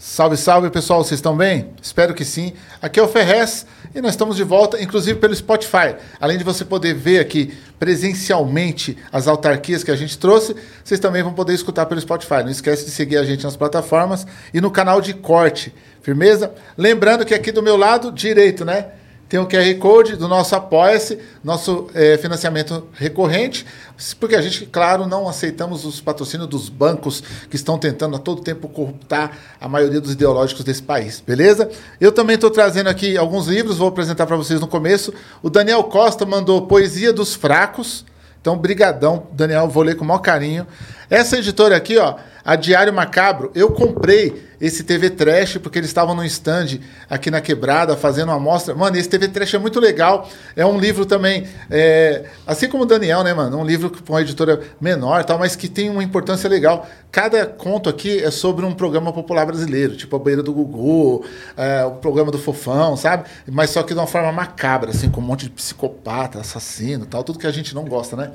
Salve, salve pessoal, vocês estão bem? Espero que sim. Aqui é o Ferrez e nós estamos de volta, inclusive pelo Spotify. Além de você poder ver aqui presencialmente as autarquias que a gente trouxe, vocês também vão poder escutar pelo Spotify. Não esquece de seguir a gente nas plataformas e no canal de corte. Firmeza? Lembrando que aqui do meu lado direito, né? Tem o QR Code do nosso Apoia-se, nosso é, financiamento recorrente, porque a gente, claro, não aceitamos os patrocínios dos bancos que estão tentando a todo tempo corruptar a maioria dos ideológicos desse país, beleza? Eu também estou trazendo aqui alguns livros, vou apresentar para vocês no começo. O Daniel Costa mandou Poesia dos Fracos, então brigadão, Daniel, vou ler com o maior carinho. Essa editora aqui, ó, a Diário Macabro, eu comprei esse TV Trash, porque eles estavam no stand aqui na Quebrada, fazendo uma amostra. Mano, esse TV Trash é muito legal. É um livro também, é, assim como o Daniel, né, mano? Um livro com uma editora menor tal, mas que tem uma importância legal. Cada conto aqui é sobre um programa popular brasileiro, tipo a Beira do Gugu, é, o programa do Fofão, sabe? Mas só que de uma forma macabra, assim, com um monte de psicopata, assassino tal, tudo que a gente não gosta, né?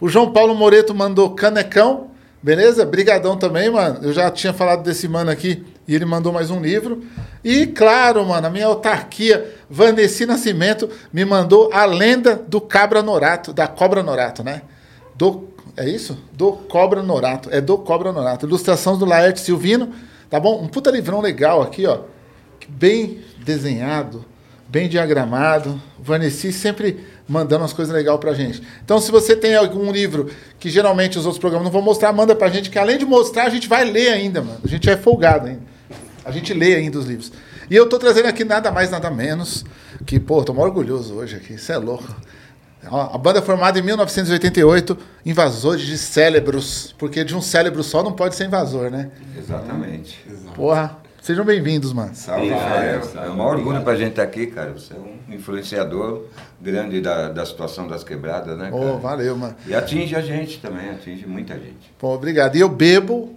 O João Paulo Moreto mandou canecão. Beleza? Brigadão também, mano. Eu já tinha falado desse mano aqui e ele mandou mais um livro. E, claro, mano, a minha autarquia, Vanessa Nascimento, me mandou a lenda do Cabra Norato, da Cobra Norato, né? Do, é isso? Do Cobra Norato. É do Cobra Norato. Ilustrações do Laerte Silvino, tá bom? Um puta livrão legal aqui, ó. Bem desenhado, bem diagramado. Vanessa sempre mandando umas coisas legais pra gente. Então, se você tem algum livro que geralmente os outros programas não vão mostrar, manda pra gente, que além de mostrar, a gente vai ler ainda, mano. A gente é folgado ainda. A gente lê ainda os livros. E eu tô trazendo aqui nada mais, nada menos, que, pô, tô muito orgulhoso hoje aqui. Isso é louco. A banda formada em 1988, invasores de cérebros, porque de um cérebro só não pode ser invasor, né? Exatamente. Porra, Sejam bem-vindos, mano. Salve, Rafael. É um orgulho pra gente estar aqui, cara. Você é um influenciador grande da, da situação das quebradas, né, cara? Oh, valeu, mano. E atinge a gente também, atinge muita gente. Pô, obrigado. E eu bebo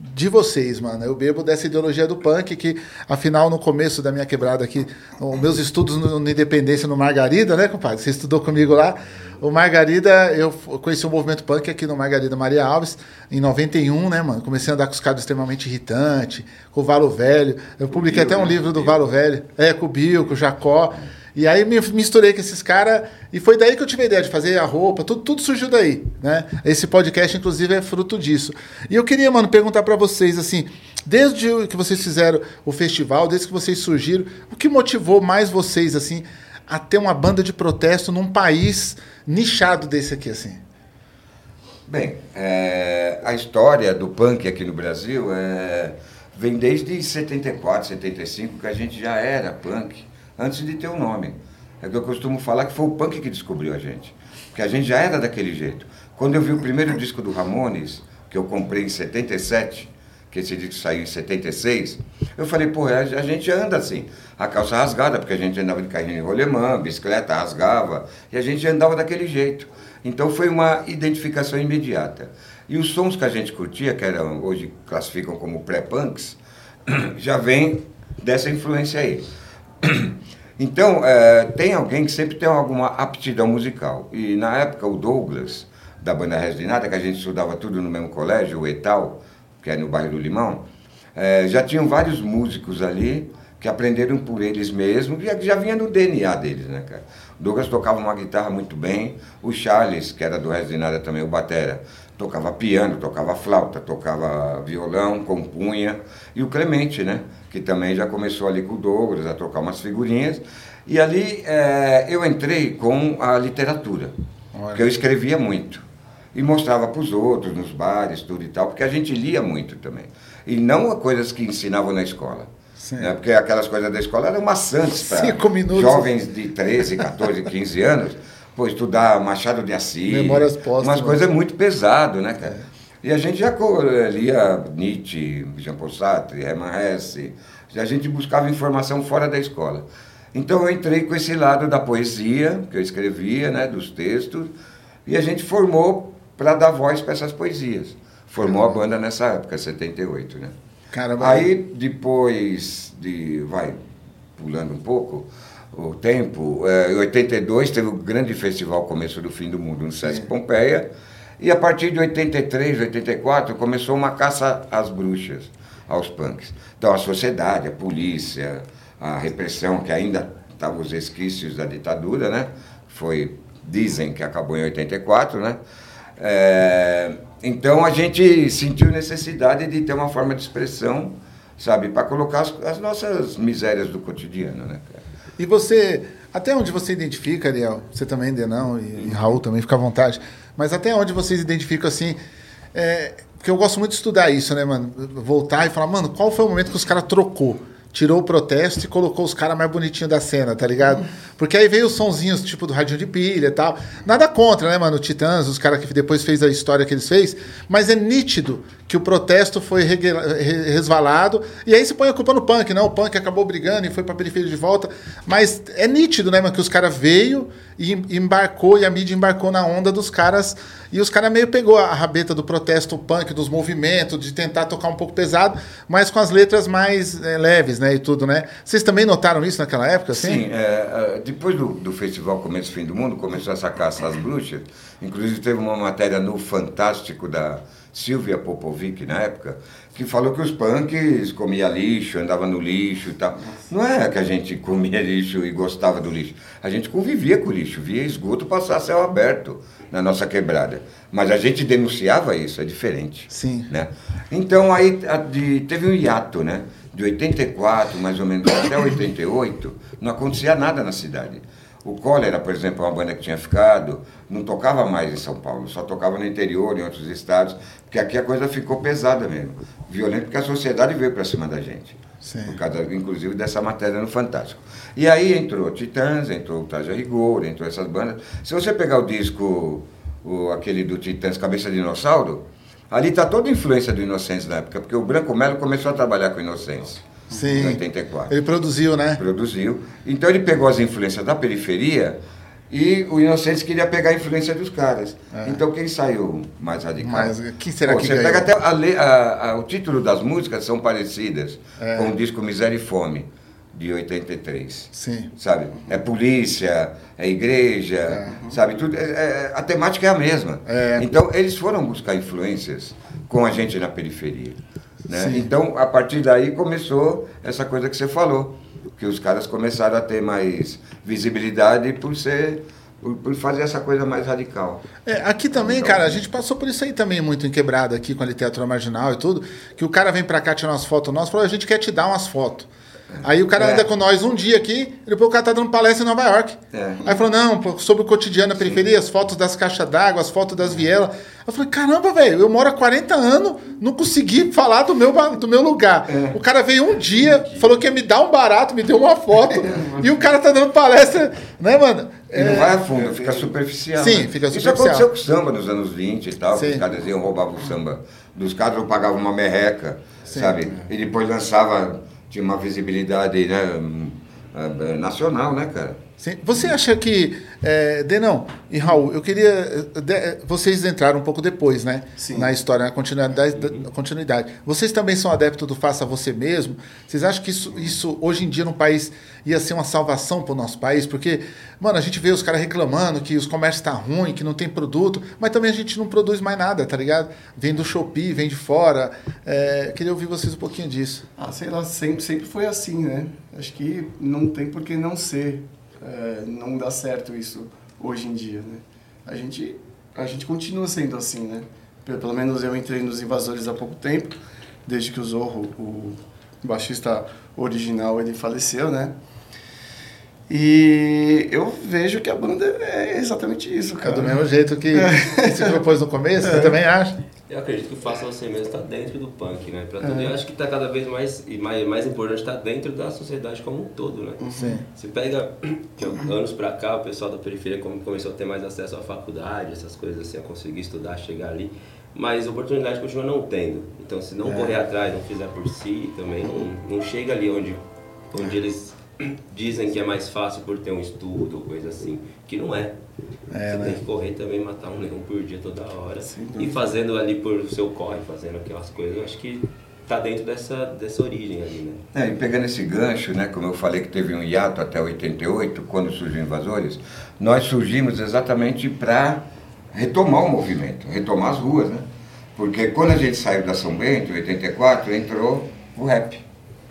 de vocês, mano. Eu bebo dessa ideologia do punk que, afinal, no começo da minha quebrada aqui, os meus estudos no, no Independência no Margarida, né, compadre? Você estudou comigo lá. O Margarida, eu conheci o movimento punk aqui no Margarida Maria Alves, em 91, né, mano? Comecei a andar com os caras extremamente irritantes, com o Valo Velho. Eu publiquei Bio, até um né? livro do Bio. Valo Velho. É, com o Bill, com o Jacó. E aí me misturei com esses caras e foi daí que eu tive a ideia de fazer a roupa, tudo, tudo surgiu daí, né? Esse podcast, inclusive, é fruto disso. E eu queria, mano, perguntar para vocês, assim, desde que vocês fizeram o festival, desde que vocês surgiram, o que motivou mais vocês, assim, a ter uma banda de protesto num país nichado desse aqui, assim? Bem, é, a história do punk aqui no Brasil é, vem desde 74, 75, que a gente já era punk, antes de ter o um nome. É que eu costumo falar que foi o punk que descobriu a gente, que a gente já era daquele jeito. Quando eu vi o primeiro disco do Ramones, que eu comprei em 77, que esse disco saiu em 76, eu falei, pô, a, gente anda assim, a calça rasgada, porque a gente andava de carrinho em rolemã, bicicleta rasgava, e a gente andava daquele jeito. Então foi uma identificação imediata. E os sons que a gente curtia, que eram, hoje classificam como pré-punks, já vem dessa influência aí. Então, é, tem alguém que sempre tem alguma aptidão musical. E na época, o Douglas, da banda Resinada, que a gente estudava tudo no mesmo colégio, o Etal, que é no bairro do Limão, é, já tinham vários músicos ali que aprenderam por eles mesmos, e já vinha no DNA deles, né, cara? O Douglas tocava uma guitarra muito bem, o Charles, que era do Resinada também, o Batera, tocava piano, tocava flauta, tocava violão, compunha, e o Clemente, né, que também já começou ali com o Douglas a tocar umas figurinhas, e ali é, eu entrei com a literatura, Olha. que eu escrevia muito e mostrava para os outros, nos bares, tudo e tal, porque a gente lia muito também. E não coisas que ensinavam na escola. Né? Porque aquelas coisas da escola eram maçantes para jovens de 13, 14, 15 anos. Pô, estudar Machado de Assis. Memórias postas. Umas coisas muito pesado, né, cara? É. E a gente já lia Nietzsche, Jean Paul Sartre, Hermann Hesse. A gente buscava informação fora da escola. Então eu entrei com esse lado da poesia, que eu escrevia, né, dos textos, e a gente formou para dar voz para essas poesias. Formou a banda nessa época, 78, né? Caramba. Aí depois de, vai, pulando um pouco o tempo, é, em 82 teve o grande festival Começo do Fim do Mundo no Sesc Sim. Pompeia, e a partir de 83, 84 começou uma caça às bruxas. aos punks. Então a sociedade, a polícia, a repressão que ainda estava os resquícios da ditadura, né? Foi, dizem que acabou em 84, né? É, então a gente sentiu necessidade de ter uma forma de expressão, sabe, para colocar as, as, nossas misérias do cotidiano, né? E você, até onde você identifica, Ariel, você também, Denão, e, e Raul também, fica à vontade, mas até onde vocês identificam assim, é, porque eu gosto muito de estudar isso, né, mano? Voltar e falar, mano, qual foi o momento que os caras trocou? Tirou o protesto e colocou os caras mais bonitinhos da cena, tá ligado? Porque aí veio os sonzinhos, tipo, do radinho de pilha e tal. Nada contra, né, mano? Titãs, os caras que depois fez a história que eles fez. Mas é nítido que o protesto foi resvalado. E aí se põe a culpa no punk, não? O punk acabou brigando e foi pra periferia de volta. Mas é nítido, né, mano? Que os caras veio e embarcou, e a mídia embarcou na onda dos caras. E os caras meio pegou a rabeta do protesto punk, dos movimentos, de tentar tocar um pouco pesado, mas com as letras mais é, leves, né? E tudo, né? Vocês também notaram isso naquela época, assim? Sim, é, depois do, do festival Começo Fim do Mundo, começou a sacar essas bruxas. Inclusive teve uma matéria no Fantástico da Silvia Popovic, na época, que falou que os punks comiam lixo, andavam no lixo e tal. Não é que a gente comia lixo e gostava do lixo. A gente convivia com o lixo, via esgoto passar céu aberto na nossa quebrada. Mas a gente denunciava isso, é diferente. Sim. Né? Então aí a, de, teve um hiato, né? De 84, mais ou menos, até 88, não acontecia nada na cidade. O Cólera, por exemplo, é uma banda que tinha ficado, não tocava mais em São Paulo, só tocava no interior, em outros estados, porque aqui a coisa ficou pesada mesmo. Violento, porque a sociedade veio para cima da gente. Sim. Por causa, inclusive, dessa matéria no Fantástico. E aí entrou Titãs, entrou o Traje Rigor, entrou essas bandas. Se você pegar o disco, o, aquele do Titãs, Cabeça de Dinossauro, ali está toda a influência do Inocêncio na época, porque o Branco Melo começou a trabalhar com o Inocêncio. Sim. Em 84. Ele produziu, né? Produziu. Então ele pegou as influências da periferia e o Inocentes queria pegar a influência dos caras. É. Então quem saiu mais radical? Mas quem será Pô, que Você ganhou? pega até a, a, a, o título das músicas são parecidas é. com o disco Miséria e Fome de 83. Sim. Sabe? É polícia, é igreja, é. sabe? Tudo, é, é, a temática é a mesma. É. Então eles foram buscar influências com a gente na periferia. Né? Então, a partir daí começou essa coisa que você falou, que os caras começaram a ter mais visibilidade por ser por, fazer essa coisa mais radical. É, aqui também, então, cara, a gente passou por isso aí também muito em quebrada aqui com a literatura marginal e tudo, que o cara vem pra cá tirar umas fotos nossas, falou, a gente quer te dar umas fotos. Aí o cara é. anda com nós um dia aqui, depois o cara tá dando palestra em Nova York. É. Aí falou, não, sobre o cotidiano na periferia, as fotos das caixas d'água, as fotos das vielas. Eu falei, caramba, velho, eu moro há 40 anos, não consegui falar do meu, do meu lugar. É. O cara veio um dia, falou que ia me dar um barato, me deu uma foto, e o cara tá dando palestra, né, mano? E não vai a fundo, fica superficial. Sim, né? fica superficial. Isso aconteceu com o samba nos anos 20 e tal, Sim. os caras iam roubar o samba dos caras, ou pagavam uma merreca, Sim. sabe? E depois lançava tinha uma visibilidade né, hum, é, nacional, né, cara? Sim. Você acha que. É, Denão e Raul, eu queria. De, vocês entraram um pouco depois, né? Sim. Na história, na continuidade, uhum. continuidade. Vocês também são adeptos do faça você mesmo? Vocês acham que isso, isso hoje em dia no país ia ser uma salvação para o nosso país? Porque, mano, a gente vê os caras reclamando que os comércios estão tá ruim, que não tem produto, mas também a gente não produz mais nada, tá ligado? Vem do Shopee, vem de fora. É, queria ouvir vocês um pouquinho disso. Ah, sei lá, sempre, sempre foi assim, né? Acho que não tem por que não ser é, não dá certo isso hoje em dia, né? A gente, a gente continua sendo assim, né? Pelo menos eu entrei nos Invasores há pouco tempo, desde que o Zorro, o baixista original, ele faleceu, né? E eu vejo que a banda é exatamente isso, cara. É do mesmo jeito que é. você propôs no começo, é. você também acha? Eu acredito que o Faça Você Mesmo está dentro do punk, né? Pra tudo. É. Eu acho que está cada vez mais, e mais, mais importante, está dentro da sociedade como um todo, né? Sim. Você pega, anos pra cá, o pessoal da periferia começou a ter mais acesso à faculdade, essas coisas assim, a conseguir estudar, chegar ali. Mas oportunidade continua não tendo. Então, se não é. correr atrás, não fizer por si, também não, não chega ali onde, onde eles dizem que é mais fácil por ter um estudo, coisa assim, que não é. é Você né? tem que correr também, matar um leão por dia toda hora. Sim, e fazendo ali por seu corre, fazendo aquelas coisas, eu acho que tá dentro dessa, dessa origem ali, né? É, e pegando esse gancho, né, como eu falei que teve um hiato até 88, quando surgiu Invasores, nós surgimos exatamente para retomar o movimento, retomar as ruas, né? Porque quando a gente saiu da São Bento, em 84, entrou o rap.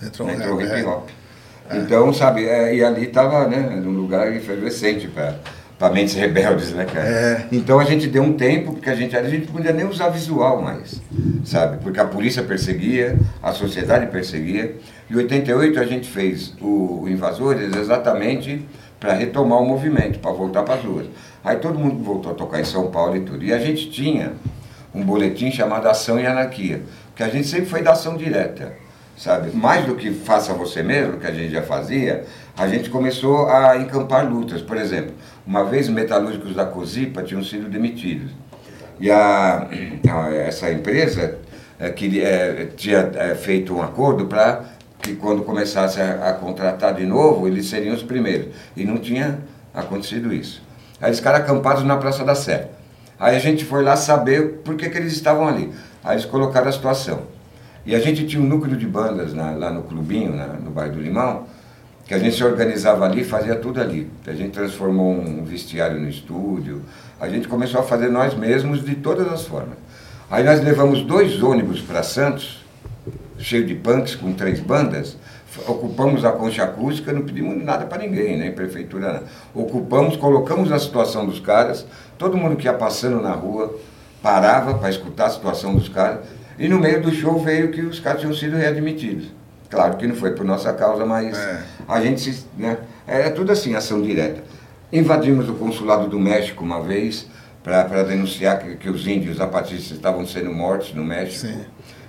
Entrou, Entrou o rap, hip é. Hop. Então, sabe, é, e ali estava né, num lugar efervescente para mentes rebeldes, né, cara? É. Então a gente deu um tempo, porque a gente, a gente não podia nem usar visual mais, sabe? Porque a polícia perseguia, a sociedade perseguia. Em 88 a gente fez o, o Invasores exatamente para retomar o movimento, para voltar para as ruas. Aí todo mundo voltou a tocar em São Paulo e tudo. E a gente tinha um boletim chamado Ação e Anarquia, que a gente sempre foi da ação direta, sabe? Mais do que faça você mesmo, que a gente já fazia, a gente começou a encampar lutas. Por exemplo, uma vez metalúrgicos da Cosipa tinham sido demitidos. E a, a- essa empresa eh, que, eh, tinha eh, feito um acordo para que quando começasse a, a contratar de novo, eles seriam os primeiros. E não tinha acontecido isso. Aí eles ficaram acampados na Praça da Sé. Aí a gente foi lá saber por que, que eles estavam ali. Aí eles colocaram a situação. E a gente tinha um núcleo de bandas na- lá no clubinho, na- no bairro do Limão, que a gente se organizava ali, fazia tudo ali. A gente transformou um vestiário no estúdio, a gente começou a fazer nós mesmos de todas as formas. Aí nós levamos dois ônibus para Santos, cheio de punks, com três bandas, ocupamos a concha acústica, não pedimos nada para ninguém, nem prefeitura, nada. Ocupamos, colocamos a situação dos caras, todo mundo que ia passando na rua parava para escutar a situação dos caras, e no meio do show veio que os caras tinham sido readmitidos. Claro que não foi por nossa causa, mas É. a gente se. Né, era tudo assim, ação direta. Invadimos o consulado do México uma vez para denunciar que, que os índios zapatistas estavam sendo mortos no México. Sim.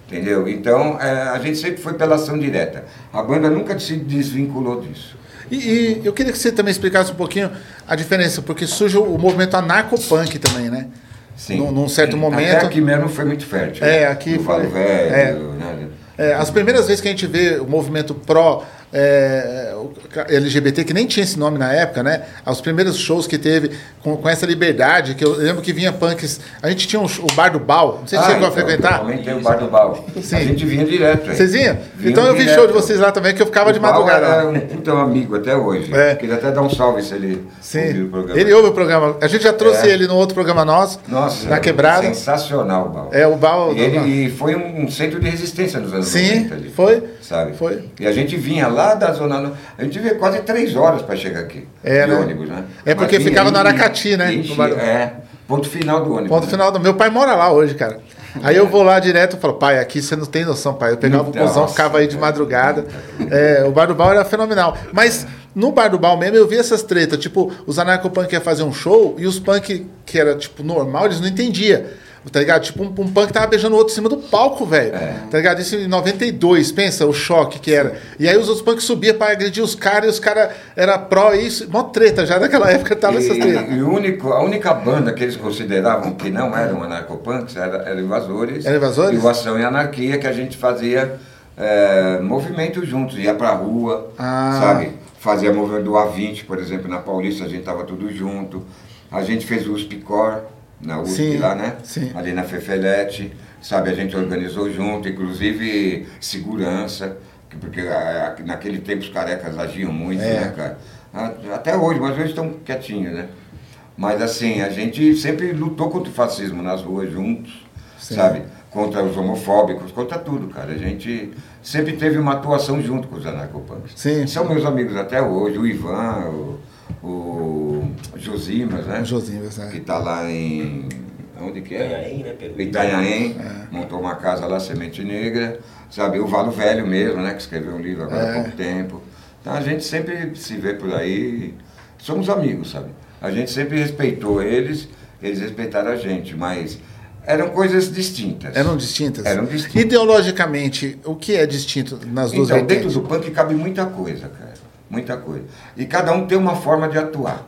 Entendeu? Então, é, a gente sempre foi pela ação direta. A banda nunca se desvinculou disso. E, e eu queria que você também explicasse um pouquinho a diferença, porque surge o movimento anarcopunk também, né? Sim. Num, num certo momento. Até aqui mesmo foi muito fértil. É, né? aqui No Vale foi- Velho, né? É, as primeiras vezes que a gente vê o movimento pró é, o LGBT, que nem tinha esse nome na época, né? Os primeiros shows que teve com, com essa liberdade, que eu lembro que vinha punks. A gente tinha um o Bar do Bal, não sei se Ah, você chegou a então, frequentar. Também tem o Bar do Bal. Sim. A gente vinha direto. Vocês iam? Vinha Então eu vi direto. show de vocês lá também, que eu ficava de O Bal madrugada. É lá. um puta amigo até hoje. É. Queria até dar um salve se ele Sim, o programa. ele ouve o programa. A gente já trouxe É. ele no outro programa nosso, Nossa, na Quebrada. sensacional o Bal. É, o Bal- E, ele, e foi um centro de resistência nos anos Sim, 90 ali. foi. Sabe? Foi. E a gente vinha lá da zona. A gente via quase três horas para chegar aqui. É, de né? ônibus, né? É porque vinha ficava no Aracati, né? e bar- É, ponto final do ônibus. Ponto né? final do. Meu pai mora lá hoje, cara. Aí eu vou lá direto e falo, pai, aqui você não tem noção, pai. Eu pegava o Nossa, busão, ficava aí de cara. madrugada. É, o Bar do Bal era fenomenal. Mas no Bar do Bal mesmo eu vi essas tretas. Tipo, os anarcopunk iam fazer um show e os punk, que era tipo normal, eles não entendiam. Tá ligado? Tipo, um, um punk tava beijando o outro em cima do palco, velho. É. Tá ligado? Isso em 92, pensa o choque que era. E aí os outros punks subiam pra agredir os caras e os caras era pró isso. Mó treta, já naquela época tava essas tretas. E, único, a única banda que eles consideravam que não eram anarcopunks era, era Invasores. Era Invasores? E o Ação e Anarquia, que a gente fazia é, movimento juntos, ia pra rua, Ah. sabe? Fazia movimento do A20, por exemplo, na Paulista a gente tava tudo junto. A gente fez o USPCOR, na USP Sim, lá, né? sim. Ali na Fefelete, sabe? A gente organizou junto, inclusive segurança, que- porque naquele tempo os carecas agiam muito, É. né, cara? Até hoje, mas hoje estão quietinhos, né? Mas assim, a gente sempre lutou contra o fascismo nas ruas juntos, Sim. sabe? Contra os homofóbicos, contra tudo, cara. A gente sempre teve uma atuação junto com os anarcopunks. Sim. São meus amigos até hoje, o Ivan, o, o Josimas, né? O Josimas, né? Que tá lá em. Onde que é? Itanhaém, né, Pedro? Itanhaém, É. montou uma casa lá, Semente Negra, sabe? O Valo Velho mesmo, né? Que escreveu um livro agora É. há pouco tempo. Então a gente sempre se vê por aí, somos amigos, sabe? A gente sempre respeitou eles, eles respeitaram a gente, mas eram coisas distintas. Eram distintas? Eram distintas. Ideologicamente, o que é distinto nas duas Então, dentro vertentes? do punk cabe muita coisa, cara. Muita coisa. E cada um tem uma forma de atuar.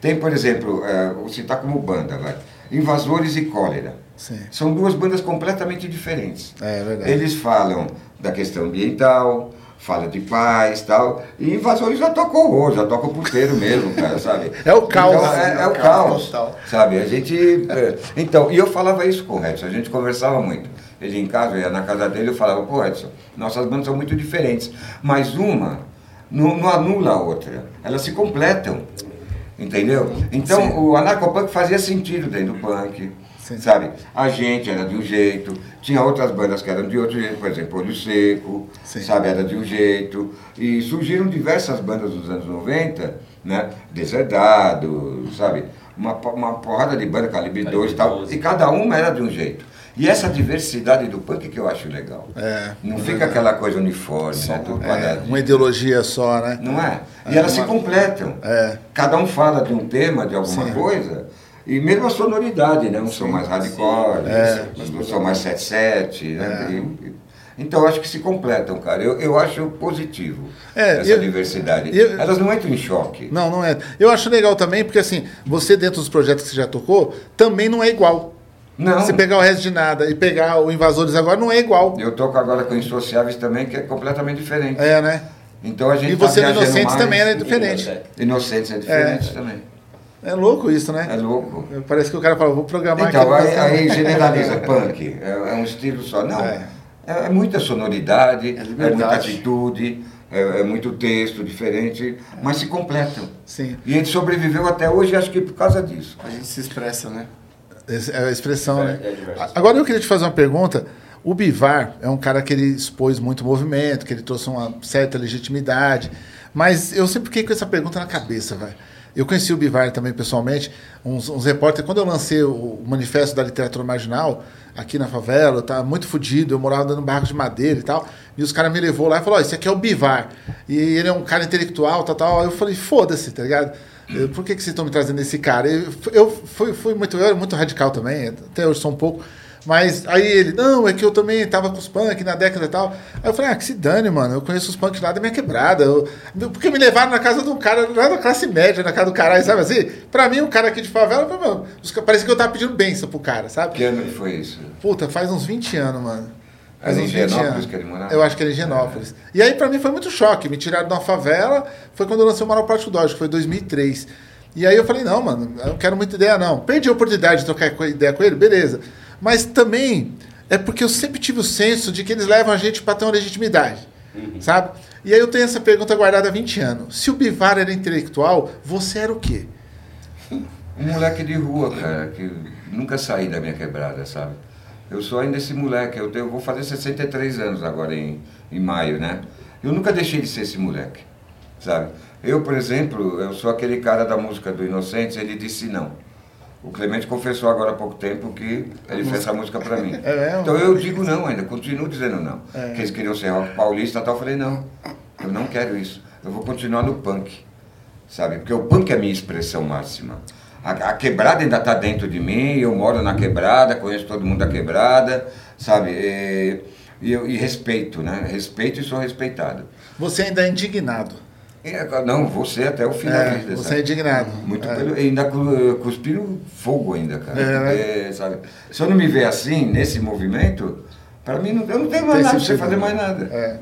Tem, por exemplo, eh, vou citar como banda, vai. Invasores e Cólera. Sim. São duas bandas completamente diferentes. É verdade. Eles falam da questão ambiental, fala de paz tal. E Invasores já toca horror, já toca o puteiro mesmo, cara, sabe? É o caos. Então, é, é o É o caos caos, sabe? A gente... é, então, e eu falava isso com o Edson, a gente conversava muito. Ele em casa, eu ia na casa dele, eu falava, pô Edson, nossas bandas são muito diferentes, mas uma não, não anula a outra, elas se completam. Entendeu? Então Sim. o anarcopunk fazia sentido dentro do punk, Sim. sabe? A gente era de um jeito, tinha outras bandas que eram de outro jeito, por exemplo, Olho Seco, Sim. sabe? Era de um jeito. E surgiram diversas bandas dos anos 90, né? Deserdado, sabe? Uma, uma porrada de banda, Calibre Calibre 2 e tal. 12. E cada uma era de um jeito. E essa diversidade do punk que eu acho legal. É, Não é fica verdade. aquela coisa uniforme, né? Tudo É, uma ideologia só, né? Não é? E elas se completam. É. Cada um fala de um tema, de alguma Sim. coisa, e mesmo a sonoridade, né? Uns são mais hardcore, É. outros são mais 7-7, né? E- então eu acho que se completam, cara. Eu, eu acho positivo É, essa eu- diversidade. eu- Elas não entram em choque. Não, não é. Eu acho legal também, porque assim, você dentro dos projetos que você já tocou, também não é igual. Não. Você pegar o resto de nada e pegar o Invasores agora, não é igual. Eu toco agora com Insociáveis também, que é completamente diferente. É, né? Então a gente E você tá no viajando Inocentes mais. também é diferente. Inocentes é diferente também. É louco isso, né? É louco. Parece que o cara fala, vou programar Então, aqui. aí, aí generaliza punk. É, é um estilo só. Não. É. É, é muita sonoridade, é, liberdade. muita atitude, é, é muito texto diferente, mas se completam. Sim. E a gente sobreviveu até hoje, acho que por causa disso. A gente se expressa, né? É a expressão, É, né? é. Agora eu queria te fazer uma pergunta. O Bivar é um cara que ele expôs muito movimento, que ele trouxe uma certa legitimidade. Mas eu sempre fiquei com essa pergunta na cabeça, velho. Eu conheci o Bivar também pessoalmente, uns, uns repórteres. Quando eu lancei o, Manifesto da Literatura Marginal, aqui na favela, eu tava muito fodido, eu morava dando barraco de madeira e tal. E os caras me levou lá e falaram: Ó, esse aqui é o Bivar. E ele é um cara intelectual, tal, tal. Eu falei: foda-se, tá ligado? Por que, que vocês estão me trazendo esse cara? Eu, eu fui, fui muito, eu era muito radical também, até hoje sou um pouco. Mas aí ele, não, é que eu também tava com os punk na década e tal. Aí eu falei, ah, que se dane, mano. Eu conheço os punk lá da minha quebrada. Eu, porque me levaram na casa de um cara lá da classe média, na casa do caralho, sabe assim? Pra mim, um cara aqui de favela, mano, parece que eu tava pedindo benção pro cara, sabe? Que ano que foi isso? Puta, faz uns 20 anos, mano. Era em uns 20 Higienópolis anos. que ele morava? Eu acho que era em Higienópolis. E aí, pra mim, foi muito choque. Me tiraram de uma favela. Foi quando eu lancei o Manual Prático Dodge, que foi em 2003. E aí eu falei, não, mano, eu não quero muita ideia, não. Perdi a oportunidade de trocar ideia com ele, beleza. Mas também é porque eu sempre tive o senso de que eles levam a gente pra ter uma legitimidade, sabe? E aí eu tenho essa pergunta guardada há 20 anos. Se o Bivar era intelectual, você era o quê? Um moleque de rua, cara, que nunca saí da minha quebrada, sabe? Eu sou ainda esse moleque, eu, tenho, eu vou fazer 63 anos agora em, em maio, né? Eu nunca deixei de ser esse moleque, sabe? Eu, por exemplo, eu sou aquele cara da música do Inocentes, ele disse não. O Clemente confessou agora há pouco tempo que ele fez essa música pra mim. É mesmo? então eu digo não ainda, continuo dizendo não. Que eles queriam ser rock paulista e tal, eu falei não, eu não quero isso. Eu vou continuar no punk sabe? Porque o punk é a minha expressão máxima. A, a quebrada ainda está dentro de mim, eu moro na quebrada, conheço todo mundo da quebrada, sabe? E, e, e respeito, né? Respeito e sou respeitado. Você ainda é indignado. E, não, você até o da É, vida. você sabe? é indignado. Muito É. pelo, ainda cu- cuspiro fogo ainda, cara. É, né? Sabe? Se eu não me ver assim, nesse movimento, para mim não, eu não tenho mais Tem nada, não sei fazer mais nada. É.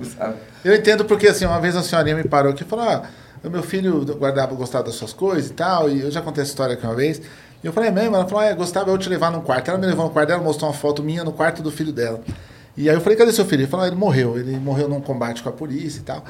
Eu entendo porque, assim, uma vez a senhorinha me parou aqui e falou: ah, o meu filho guardava, gostava das suas coisas e tal, e eu já contei essa história aqui uma vez. E eu falei: é mesmo? Ela falou: é, gostava eu te levar num quarto. Ela me levou no quarto dela, mostrou uma foto minha no quarto do filho dela. E aí eu falei: cadê seu filho? Ele falou: ah, ele morreu. Ele morreu num combate com a polícia e tal.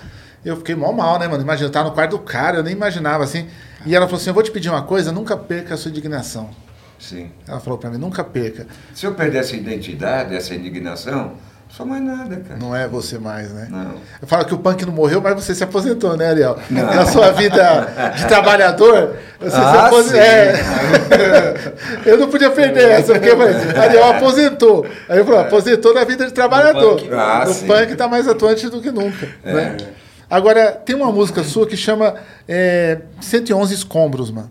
Eu fiquei mal mal, né, mano? Imagina, eu tava no quarto do cara, eu nem imaginava assim. E ela falou assim: eu vou te pedir uma coisa, nunca perca a sua indignação. Sim. Ela falou pra mim: nunca perca. Se eu perder essa identidade, essa indignação, sou mais nada, cara. Não é você mais, né? Não. Eu falo que o punk não morreu, mas você se aposentou, né, Ariel? Na sua vida de trabalhador, você se Ah, aposentou. sim. eu não podia perder essa, porque falei, Ariel aposentou. Aí eu falei, aposentou na vida de trabalhador. punk. Ah, o sim. punk tá mais atuante do que nunca. Né? Agora, tem uma música sua que chama é, 111 Escombros, mano.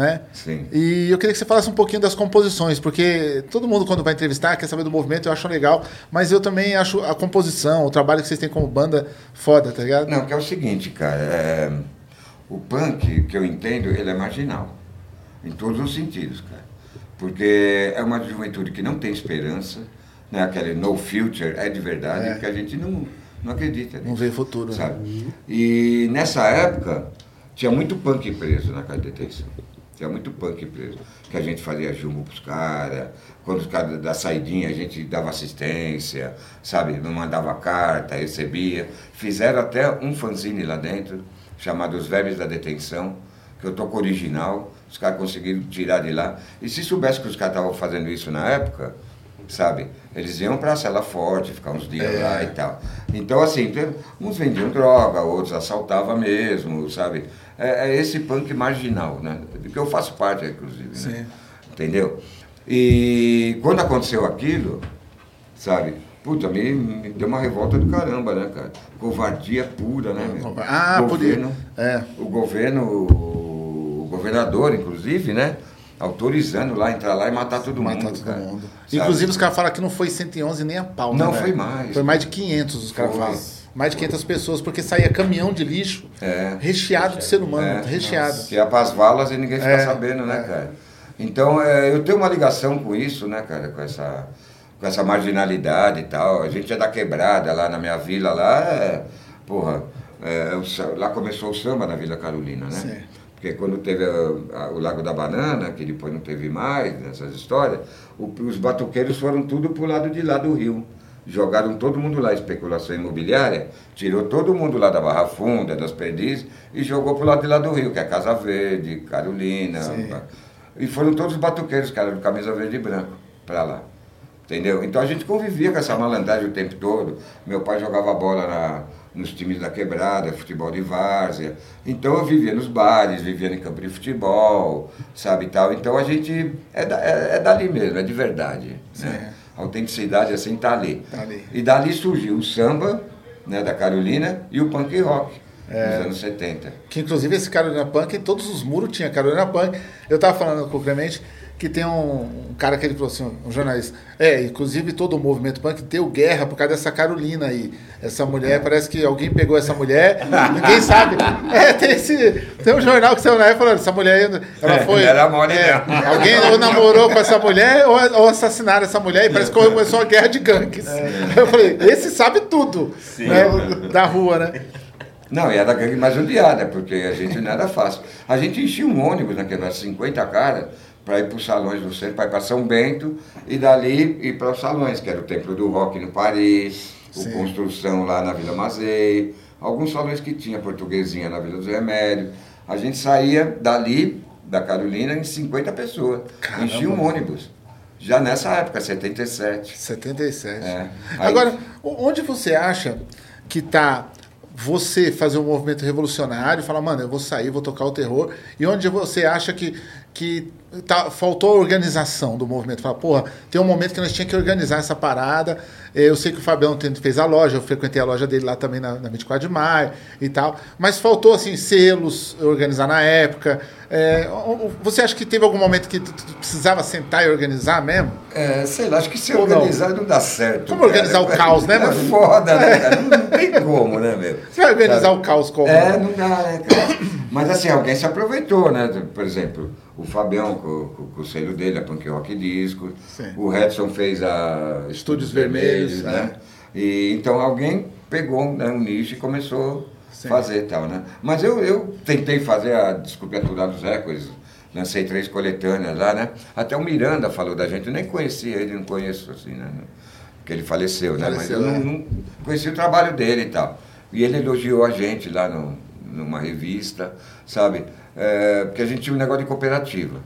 Né? Sim. E eu queria que você falasse um pouquinho das composições, porque todo mundo, quando vai entrevistar, quer saber do movimento, eu acho legal, mas eu também acho a composição, o trabalho que vocês têm como banda foda, tá ligado? Não, que é o seguinte, cara, é, o punk, que eu entendo, ele é marginal, em todos os sentidos, cara. Porque é uma juventude que não tem esperança, né? aquele no future é de verdade, É. porque a gente não, não acredita Não vê futuro. Né? sabe? E nessa época, tinha muito punk preso na casa de detenção. Tinha muito punk preso. Que a gente fazia jumbo pros caras, quando os caras da saidinha a gente dava assistência, sabe? Não mandava carta, recebia. Fizeram até um fanzine lá dentro, chamado Os Vermes da Detenção, que eu toco original, os caras conseguiram tirar de lá. E se soubesse que os caras estavam fazendo isso na época, sabe? Eles iam pra Cela Forte, ficar uns dias É. lá e tal. Então, assim, uns vendiam droga, outros assaltavam mesmo, sabe? É, é esse punk marginal, né? Que eu faço parte, inclusive, né? Sim. Entendeu? E quando aconteceu aquilo, sabe? Puta, me, me deu uma revolta do caramba, né, cara? Covardia pura, né, meu? Ah, por governo, É. O governo, o governador, inclusive, né? Autorizando lá, entrar lá e matar todo Matar mundo, todo mundo. Inclusive, os caras falam que não foi 111 nem a pau, né, Não, velho? foi mais. Foi mais de 500, os caras falam. Mais de 500 pessoas, porque saía caminhão de lixo É. recheado de ser humano, É, recheado. Que ia pras valas e ninguém fica É, sabendo, né, é. cara? Então, é, eu tenho uma ligação com isso, né, cara? Com essa, com essa marginalidade e tal. A gente é da quebrada lá na minha vila, lá, porra, lá começou o samba na Vila Carolina, né? Sim. Porque quando teve a- a- o Lago da Banana, que depois não teve mais, nessas histórias, o- os batuqueiros foram tudo pro lado de lá do rio. Jogaram todo mundo lá, especulação imobiliária, tirou todo mundo lá da Barra Funda, das Perdizes, e jogou pro lado de lá do rio, que é Casa Verde, Carolina. Sim. E foram todos batuqueiros, cara, de camisa verde e branco, pra lá. Entendeu? Então a gente convivia com essa malandragem o tempo todo. Meu pai jogava bola na- nos times da quebrada, futebol de várzea. Então eu vivia nos bares, vivia em campo de futebol, sabe tal. Então a gente é, da- é, é dali mesmo, é de verdade. Né? A autenticidade assim tá ali. Tá ali. E dali surgiu o samba, né, da Carolina, e o punk rock, É. nos anos 70. Que inclusive esse Carolina Punk, em todos os muros tinha Carolina Punk. Eu tava falando com o Clemente que tem um, um cara que ele falou assim, um jornalista. É, inclusive todo o movimento punk deu guerra por causa dessa Carolina aí. Essa mulher, parece que alguém pegou essa mulher, ninguém sabe. É, tem esse. Tem um jornal que saiu na época falando, essa mulher aí, ela É, foi. era mole, é. Alguém ou namorou com essa mulher ou, ou assassinaram essa mulher e parece que começou a guerra de gangues. Eu falei, esse sabe tudo né, da rua, né? Não, e era a gangue mais odiada, porque a gente não era fácil. A gente enchia um ônibus naquelas 50 caras para ir para os salões do centro, para ir para São Bento, e dali ir para os salões, que era o Templo do Rock no Paris, o Sim. Construção lá na Vila Mazei, alguns salões que tinha, Portuguesinha na Vila dos Remédios. A gente saía dali, da Carolina, em 50 pessoas. Caramba. Enchia um ônibus. Já nessa época, 77. 77. É. Aí- Agora, o- onde você acha que tá você fazer um movimento revolucionário, falar, mano, eu vou sair, vou tocar o terror, e onde você acha que, que tá, faltou a organização do movimento? Fala, porra, tem um momento que nós tínhamos que organizar essa parada. Eu sei que o Fabião fez a loja, eu frequentei a loja dele lá também na, na 24 de maio e tal, mas faltou, assim, selos, organizar na época. É, você acha que teve algum momento que tu, tu precisava sentar e organizar mesmo? É, sei lá, acho que se Ou não? organizar não, dá certo. Como organizar o caos, né, É mano? foda, né, cara? Não, não tem como, né, meu? Você vai organizar Sabe? o caos como? É, não dá, né, cara? Mas assim, alguém se aproveitou, né? Por exemplo, o Fabião com, com- com o selo dele, a Punk Rock Disco. Sim. O Redson fez a Estúdios Vermelhos, né? E, então alguém pegou né, um nicho e começou Sim. a fazer tal, né? Mas eu, eu tentei fazer a Descobertura dos Records, lancei três coletâneas lá, né? Até o Miranda falou da gente, eu nem conhecia ele, não conheço assim, né? Porque ele faleceu, né? Faleceu, Mas eu é. não, não conheci o trabalho dele e tal. E ele elogiou a gente lá no, numa revista, sabe? É, porque a gente tinha um negócio de cooperativa.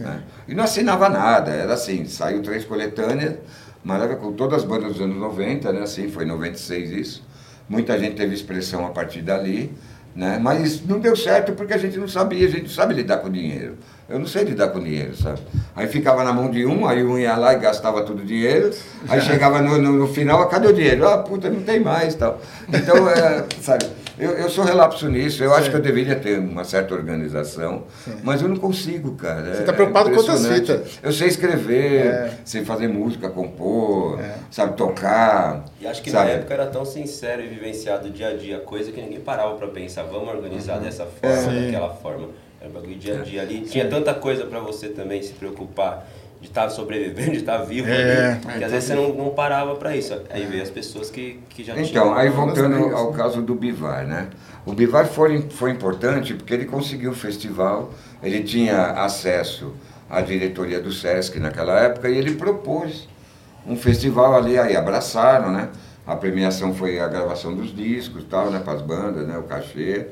Né? E não assinava nada, era assim, saiu três coletâneas, maravilha, com todas as bandas dos anos 90, né? Assim, foi em 96 isso. Muita gente teve expressão a partir dali, né? Mas não deu certo porque a gente não sabia, a gente não sabe lidar com dinheiro. Eu não sei lidar com dinheiro, sabe? Aí ficava na mão de um, aí um ia lá e gastava todo o dinheiro, aí chegava no, no, no final, "Ah, cadê o dinheiro? Ah, puta, não tem mais tal. Então, é, sabe, eu, eu sou relapso nisso, eu acho que eu deveria ter uma certa organização, mas eu não consigo, cara. Você tá preocupado com outras fitas. Eu sei escrever, É. sei fazer música, compor, sabe, tocar. E acho que sabe? na época era tão sincero e vivenciado dia a dia, coisa que ninguém parava pra pensar, vamos organizar dessa forma, Sim. daquela forma. Era um bagulho dia a dia ali. Tinha tanta coisa pra você também se preocupar de estar sobrevivendo, de estar vivo É. ali, que às vezes você não, não parava pra isso. Aí veio as pessoas que, que já Então, tinham. aí voltando ao caso do Bivar, né? O Bivar foi, foi importante porque ele conseguiu o festival, ele tinha acesso à diretoria do Sesc naquela época e ele propôs um festival ali, aí abraçaram, né? A premiação foi a gravação dos discos, tal, né, para as bandas, né, o cachê.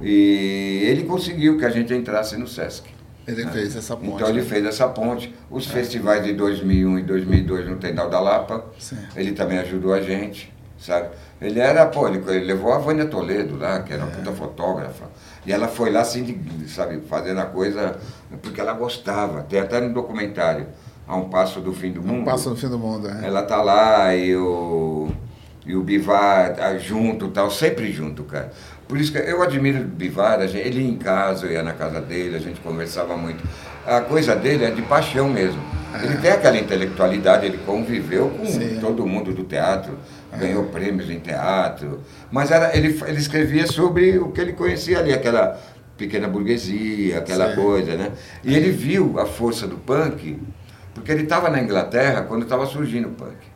E ele conseguiu que a gente entrasse no Sesc. Ele né? fez essa ponte. Então ele fez essa ponte. Os festivais de 2001 e 2002 no Tendal da Lapa, Sim. ele também ajudou a gente, sabe? Ele era, pô, ele, ele levou a Vânia Toledo lá, que era uma puta fotógrafa. E ela foi lá assim, sabe, fazendo a coisa porque ela gostava. Tem até no documentário, A Um Passo do Fim do Mundo. Um passo no fim do mundo, é. Ela tá lá e o, e o Bivar tá junto tal, sempre junto, cara. Por isso que eu admiro o Bivar, a gente- ele ia em casa, eu ia na casa dele, a gente conversava muito. A coisa dele é de paixão mesmo. Ele tem aquela intelectualidade, ele conviveu com Sim. todo mundo do teatro, ganhou prêmios em teatro. Mas era, ele, ele escrevia sobre o que ele conhecia ali, aquela pequena burguesia, aquela Sim. coisa, né? E ele viu a força do punk, porque ele estava na Inglaterra quando estava surgindo o punk.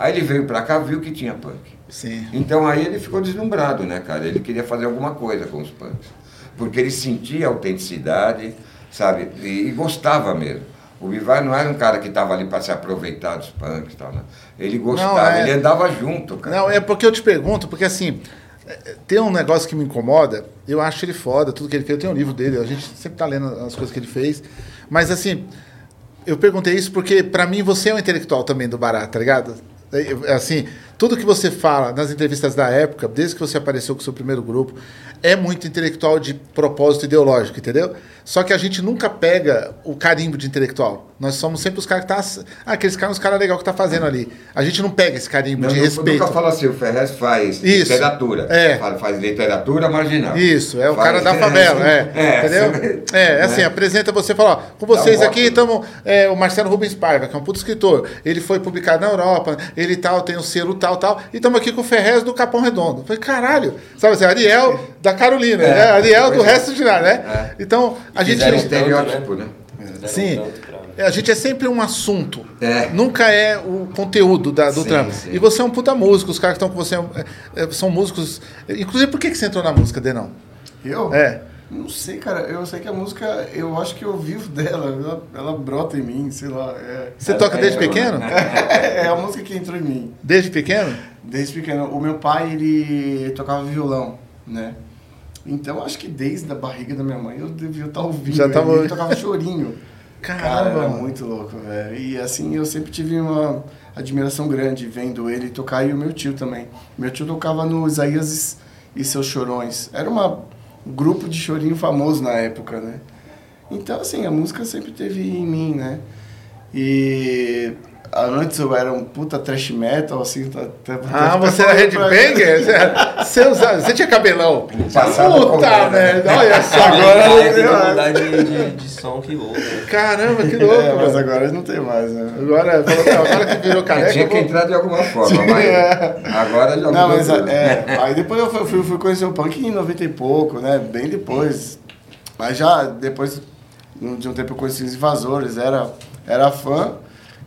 Aí ele veio para cá, viu que tinha punk. Sim. Então aí ele ficou deslumbrado, né, cara? Ele queria fazer alguma coisa com os punks. Porque ele sentia a autenticidade, sabe? E, e gostava mesmo. O Bivar não era um cara que estava ali para se aproveitar dos punks e tal, né? Ele gostava, Não, é- ele andava junto, cara. Não, é porque eu te pergunto, porque assim, é, tem um negócio que me incomoda, eu acho ele foda, tudo que ele fez, eu tenho um livro dele, a gente sempre tá lendo as coisas que ele fez, mas assim, eu perguntei isso porque pra mim você é um intelectual também do Barato, tá ligado? É, eu- Assim, tudo que você fala nas entrevistas da época, desde que você apareceu com o seu primeiro grupo, é muito intelectual de propósito ideológico, entendeu? Só que a gente nunca pega o carimbo de intelectual. Nós somos sempre os caras que tá. Ah, aqueles caras, os caras legais que tá fazendo ali. A gente não pega esse carimbo Não, de nunca- respeito. Nunca fala assim, o Ferrez faz Isso. literatura. É. Faz, faz literatura marginal. Isso, é o Faz- cara da favela, é. É, entendeu? É, é assim, né? apresenta você e fala, ó, com vocês um aqui estamos o Marcelo Rubens Paiva, que é um puto escritor. Ele foi publicado na Europa, ele tal, tem o selo tal, tal. E estamos aqui com o Ferrez do Capão Redondo. Eu falei, caralho, sabe assim, Ariel da Carolina, É, né? Ariel do é. resto de nada, né? Então, a gente. Estereótipo, né? Fizeram Sim. A gente é sempre um assunto. É. Nunca é o conteúdo da- do Sim, trampo. sim. E você é um puta músico, os caras que estão com você é, é, são músicos. Inclusive, por que, que você entrou na música, Denão? Eu? É. Não sei, cara. Eu sei que a música, eu acho que eu vivo dela. Ela, ela brota em mim, sei lá. É, Você toca desde é, pequeno? É, a música que entrou em mim. Desde pequeno? Desde pequeno. O meu pai, ele tocava violão, né? Então, acho que desde a barriga da minha mãe eu devia estar ouvindo. Já ele. tava- Ele tocava chorinho. Caramba, Cara, era muito louco, velho. E assim, eu sempre tive uma admiração grande vendo ele tocar e o meu tio também. Meu tio tocava no Isaías e seus Chorões. Era uma, um grupo de chorinho famoso na época, né? Então, assim, a música sempre teve em mim, né? E antes eu era um puta trash metal, assim. Tá, tá, Ah, tá você era falando pra- headbanger? Você, você, usava- você tinha cabelão? Passava Puta né? merda, olha só. Agora- que mudar de, de, de som que né? Caramba, que louco, É, mas agora não tem mais, né? Agora, agora que virou careca. Tinha eu que vou- entrar de alguma forma, mas agora já Não, mas é, aí depois eu fui, fui conhecer o punk em 90 e pouco, né? Bem depois. Mas já depois de um tempo eu conheci os invasores, era, era fã.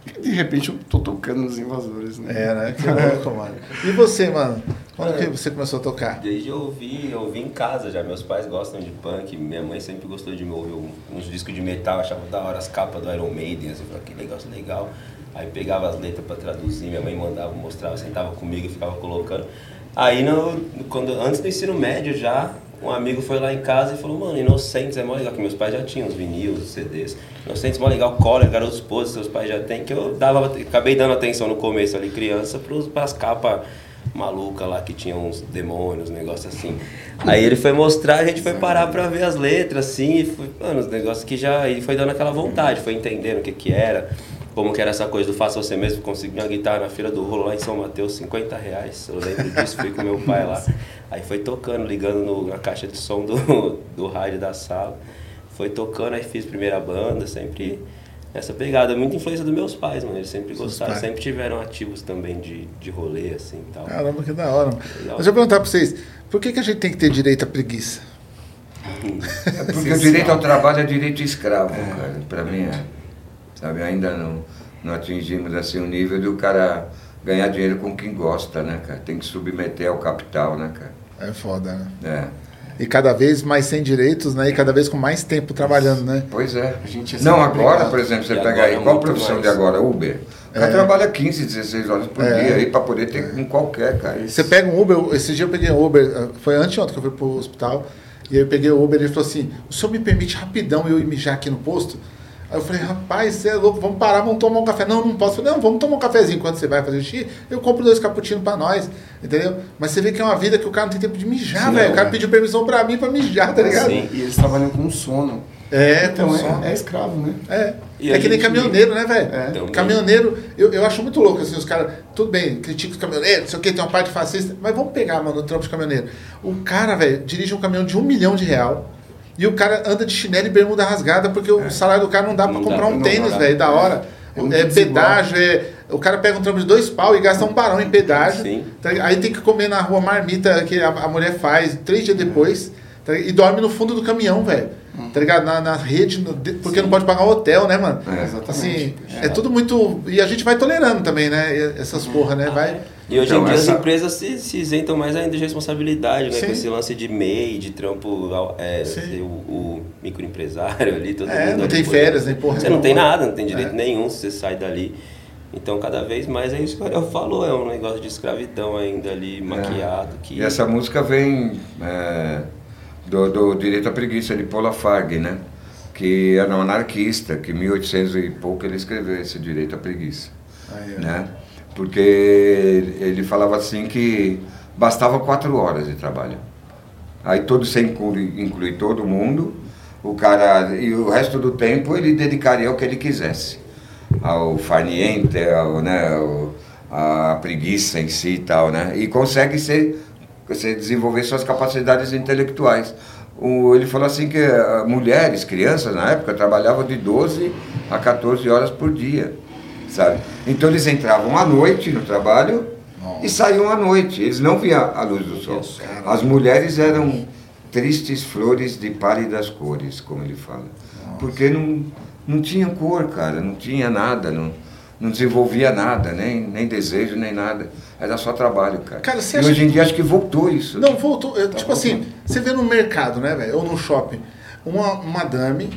E de repente eu tô tocando nos invasores, né? É, né? Que louco, mano. E você, mano? Quando que você começou a tocar? Desde eu ouvi, eu ouvi em casa já. Meus pais gostam de punk, minha mãe sempre gostou de me ouvir uns discos de metal, achava da hora as capas do Iron Maiden, assim, falava que negócio legal. Aí pegava as letras pra traduzir, minha mãe mandava, mostrava, sentava comigo e ficava colocando. Aí no, quando, antes do ensino médio já, um amigo foi lá em casa e falou, mano, Inocentes é mó legal, que meus pais já tinham os vinis, os CDs. Inocentes é mó legal, Collar, Garotos Podres, seus pais já têm, que eu dava, acabei dando atenção no começo ali, criança, pros, pras capas maluca lá que tinha uns demônios, um negócio assim. Aí ele foi mostrar, a gente foi parar pra ver as letras, assim, e foi, mano, os negócios que já. E foi dando aquela vontade, foi entendendo o que que era, como que era essa coisa do faça você mesmo, consegui uma guitarra na fila do rolo lá em São Mateus, 50 reais. Eu lembro disso, fui com meu pai lá. Aí foi tocando, ligando no- na caixa de som do, do rádio da sala. Foi tocando, aí fiz primeira banda, sempre essa pegada. Muita influência dos meus pais, mano. Eles sempre gostaram, sempre tiveram ativos também de, de rolê, assim e tal. Caramba, que da hora. Mano. Legal. Deixa eu perguntar pra vocês, por que, que a gente tem que ter direito à preguiça? É porque o direito ao trabalho é direito escravo, cara. Pra mim é. Sabe, ainda não, não atingimos assim o nível do cara ganhar dinheiro com quem gosta, né, cara? Tem que submeter ao capital, né, cara? É foda, né? É. E cada vez mais sem direitos, né? E cada vez com mais tempo trabalhando, né? Pois é. A gente é não, agora, obrigado. por exemplo, você E pega aí, é qual a profissão mais. de agora? Uber. O cara trabalha 15, 16 horas por É. dia aí pra poder ter com qualquer, cara. Você pega um Uber, esse dia eu peguei um Uber, eh, foi anteontem que eu fui pro hospital, e aí eu peguei o Uber e ele falou assim, o senhor me permite rapidão eu ir mijar aqui no posto? Aí eu falei, rapaz, você é louco, vamos parar, vamos tomar um café. Não, não posso. Falei, não, vamos tomar um cafezinho enquanto você vai fazer xixi, eu compro dois cappuccinos pra nós, entendeu? Mas você vê que é uma vida que o cara não tem tempo de mijar, velho. O cara é. pediu permissão pra mim pra mijar, tá ligado? Sim. E eles trabalham com sono. É, então com é, sono. é escravo, né? É, E é que nem caminhoneiro, né, velho? É. Também. Caminhoneiro, eu, eu acho muito louco, assim, os caras, tudo bem, critica os caminhoneiros, não sei o que, tem uma parte fascista, mas vamos pegar, mano, o trampo de caminhoneiro. O cara, velho, dirige um caminhão de um milhão de real e o cara anda de chinelo e bermuda rasgada porque o salário do cara não dá pra Não comprar dá, um tênis, velho, da hora. É muito É, desigual. pedágio, é, o cara pega um trampo de dois pau e gasta um barão em pedágio. Sim. tá aí tem que comer na rua marmita que a, a mulher faz três dias depois tá e dorme no fundo do caminhão, velho. Tá ligado? Na, na rede, no- porque não pode pagar hotel, né, mano? É. Exatamente. Assim, é. tudo muito. E a gente vai tolerando também, né? Essas porra, né? Vai. E hoje Então, em dia essa- as empresas se, se isentam mais ainda de responsabilidade, né? Sim. Com esse lance de MEI, de trampo, é, Sim. ser o, o microempresário ali, todo É, mundo. não tem férias, nem porra Você não tem nada, não tem direito É. nenhum se você sai dali. Então cada vez mais é isso que o Ariel falou, é um negócio de escravidão ainda ali, maquiado. Que... E essa música vem é, do, do Direito à Preguiça, de Paula Fargue, né? Que era um anarquista, que em 1800 e pouco ele escreveu esse Direito à Preguiça. Aí, ó. Né? Porque ele falava assim que bastava quatro horas de trabalho. Aí todo inclui, inclui todo mundo, o cara e o resto do tempo ele dedicaria ao que ele quisesse, ao farniente, ao, né, ao, a preguiça em si e tal, né? E consegue ser, você desenvolver suas capacidades intelectuais. O, ele falou assim que ah, mulheres, crianças na época trabalhavam de 12 a 14 horas por dia, sabe? Então eles entravam à noite no trabalho e saíam à noite. Eles não viam a luz do sol. As mulheres eram tristes flores de pálidas cores, como ele fala. Porque não, não tinha cor, cara, não tinha nada, não, não desenvolvia nada, nem, nem desejo, nem nada. Era só trabalho, cara. Cara, e hoje em que- dia acho que voltou isso. Não, voltou. eu, tipo assim, você vê no mercado, né, velho? Ou no shopping, uma madame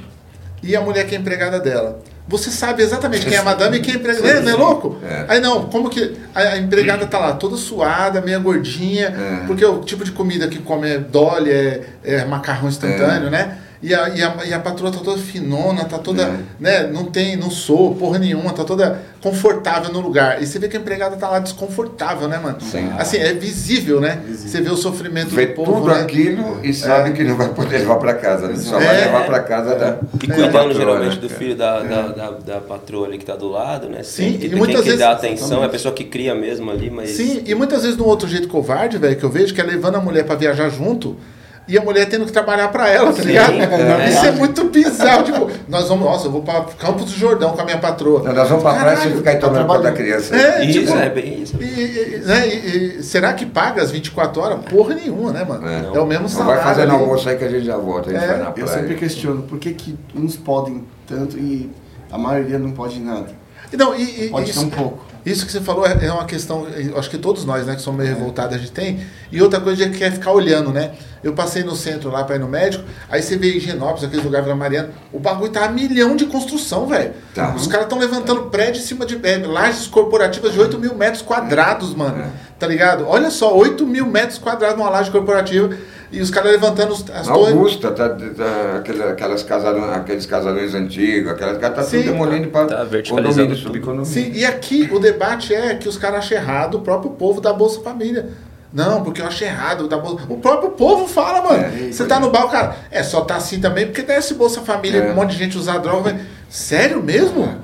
e a mulher que é empregada dela. Você sabe exatamente quem é a madame e quem é empregada. Né? Não é louco? É. Aí não, como que. A, empregada tá lá toda suada, meio gordinha, É. porque o tipo de comida que come é dolly, é, é macarrão instantâneo, né? E a, e, a, e a patroa tá toda finona, tá toda, É. né? Não tem, não sou porra nenhuma, tá toda confortável no lugar. E você vê que a empregada tá lá desconfortável, né, mano? Sim. Assim, é visível, né? Você vê o sofrimento Vê do povo, tudo né? aquilo e sabe que não vai poder levar para casa, né? Só vai É. levar para casa da. E da cuidando patroa, geralmente né? do filho da, da, da, da patroa ali que tá do lado, né? Sim, Sempre e tem muitas que vezes- dá atenção, é a pessoa que cria mesmo ali, mas. Sim, e muitas vezes no outro jeito covarde, velho, que eu vejo, que é levando a mulher pra viajar junto e a mulher tendo que trabalhar pra ela, tá Sim, ligado? é. Isso é muito bizarro. tipo, nós vamos, nossa, eu vou pra Campos do Jordão com a minha patroa. Não, nós vamos para praia e ficar aí tomando trabalho. conta da criança. É, Isso, tipo, é bem isso. E, e- né, e- e será que paga as 24 horas? Porra nenhuma, né, mano? É. É, o mesmo Não salário. vai ali. almoço aí que a gente já volta, a gente É, vai na Eu praia. sempre questiono por que, que uns podem tanto e a maioria não pode nada. Não, e, e- Pode isso, ter um pouco. Isso que você falou é é uma questão, eu acho que todos nós, né, que somos meio revoltados, a gente tem. E outra coisa é que é ficar olhando, né? Eu passei no centro lá para ir no médico, aí você vê Higienópolis, aquele lugar Vila Mariana, o bagulho tá a milhão de construção, velho. Tá. Os caras estão levantando prédio em cima de é, lajes corporativas de 8 mil metros quadrados, mano. É. Tá ligado? Olha só, 8 mil metros quadrados numa laje corporativa e os caras levantando os- as torres. Augusta, tá, tá, aquelas casarões, aqueles casarões antigos, aquelas tá Sim. tudo demolindo para Tá condomínio, subcondomínio. Sim, e aqui o debate é que os caras acham errado o próprio povo da Bolsa Família. Não, porque eu acho errado Bolsa. O próprio povo fala, mano. É, Você tá no bar, cara. É, só tá assim também porque desce Bolsa Família, É. um monte de gente usar droga. mas- Sério mesmo?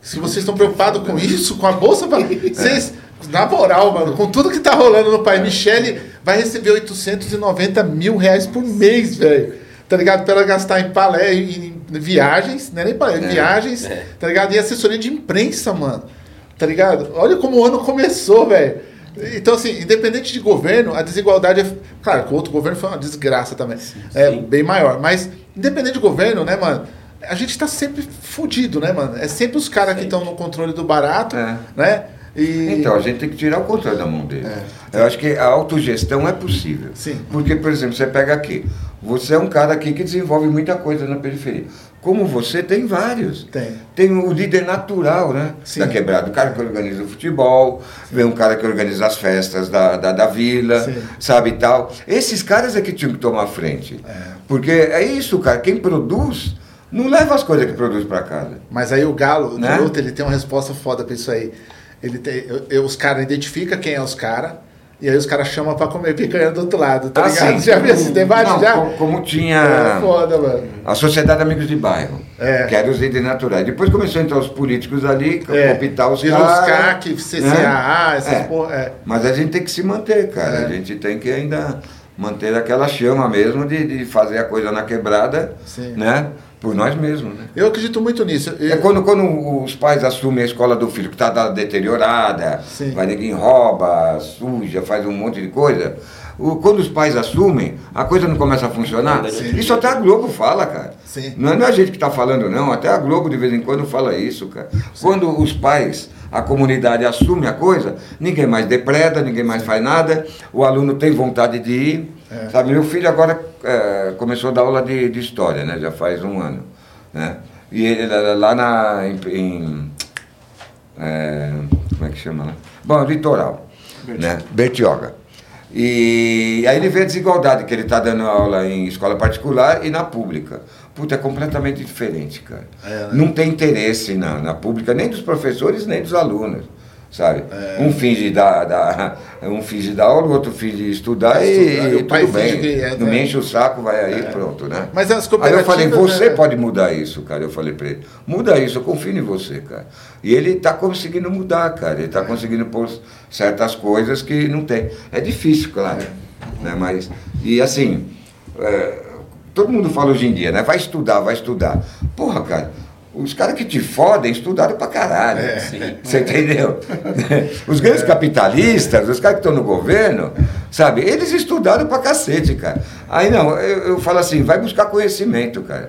Se vocês estão preocupados com isso, com a Bolsa Família. Vocês, na moral, mano, com tudo que tá rolando no país, Michele vai receber 890 mil reais por mês, velho. Tá ligado? Pra ela gastar em palé, em viagens, não é nem palé, em É. viagens, É. tá ligado? E assessoria de imprensa, mano. Tá ligado? Olha como o ano começou, velho. Então, assim, independente de governo, a desigualdade é. Claro que o outro governo foi uma desgraça também. é sim. bem maior. Mas, independente de governo, né, mano? A gente tá sempre fudido, né, mano? É sempre os caras que estão no controle do barato, É. né? E... Então, a gente tem que tirar o controle da mão dele. Eu acho que a autogestão é possível. Sim. Porque, por exemplo, você pega aqui, você é um cara aqui que desenvolve muita coisa na periferia. Como você, tem vários. Tem. Tem o líder natural, né? Sim. Da quebrada. O cara que organiza o futebol, vem um cara que organiza as festas da, da, da vila, Sim. sabe e tal. Esses caras é que tinham que tomar frente. Porque é isso, cara. Quem produz, não leva as coisas que produz para casa. Mas aí o Galo, de Né? luta, ele tem uma resposta foda pra isso aí. Ele tem, eu- eu- os caras identificam quem é os caras, e aí os caras chamam pra comer picanha do outro lado, tá Ah, ligado? sim. Já viu esse debate Não, já? Como, como É tinha foda, mano. a Sociedade Amigos de Bairro, É. que eram os líderes naturais. Depois começou a entrar os políticos ali, É, cooptar os virou os caras. CAC, CCAA, essas É. porra. É. Mas a gente tem que se manter, cara. É. A gente tem que ainda manter aquela chama mesmo de, de fazer a coisa na quebrada, Sim. né? Por nós mesmos, né? Eu acredito muito nisso. Eu- É quando, quando os pais assumem a escola do filho que está deteriorada, Sim. vai ninguém rouba, suja, faz um monte de coisa. O- quando os pais assumem, a coisa não começa a funcionar. Sim. Isso até a Globo fala, cara. Sim. Não é, não é a gente que está falando, não. Até a Globo de vez em quando fala isso, cara. Quando os pais, a comunidade assume a coisa, ninguém mais depreda, ninguém mais faz nada, o aluno tem vontade de ir. É. Sabe, meu filho agora é, começou a dar aula de, de história, né? Já faz um ano. Né? E ele lá- lá na. em- em é, como é que chama lá? Bom, litoral, né? Bertioga. E aí ele vê a desigualdade que ele está dando aula em escola particular e na pública. Puta, é completamente diferente, cara. É, né? Não tem interesse na, na pública, nem dos professores, nem dos alunos. Sabe? É. Um finge dar, dar, um finge dar aula, o outro finge estudar e, Estudar, e o tudo bem. que é, não me enche o saco, vai aí, pronto, né? Mas as Aí eu falei, cooperativas, você né? pode mudar isso, cara. Eu falei pra ele, muda isso, eu confio em você, cara. E ele tá conseguindo mudar, cara. Ele tá conseguindo pôr certas coisas que não tem. É difícil, claro. Né? Mas, e assim, é, todo mundo fala hoje em dia, né? Vai estudar, vai estudar. Porra, cara. Os caras que te fodem estudaram pra caralho. Você entendeu? Os grandes capitalistas, os caras que estão no governo, sabe? Eles estudaram pra cacete, cara. Aí não, eu, eu falo assim, vai buscar conhecimento, cara.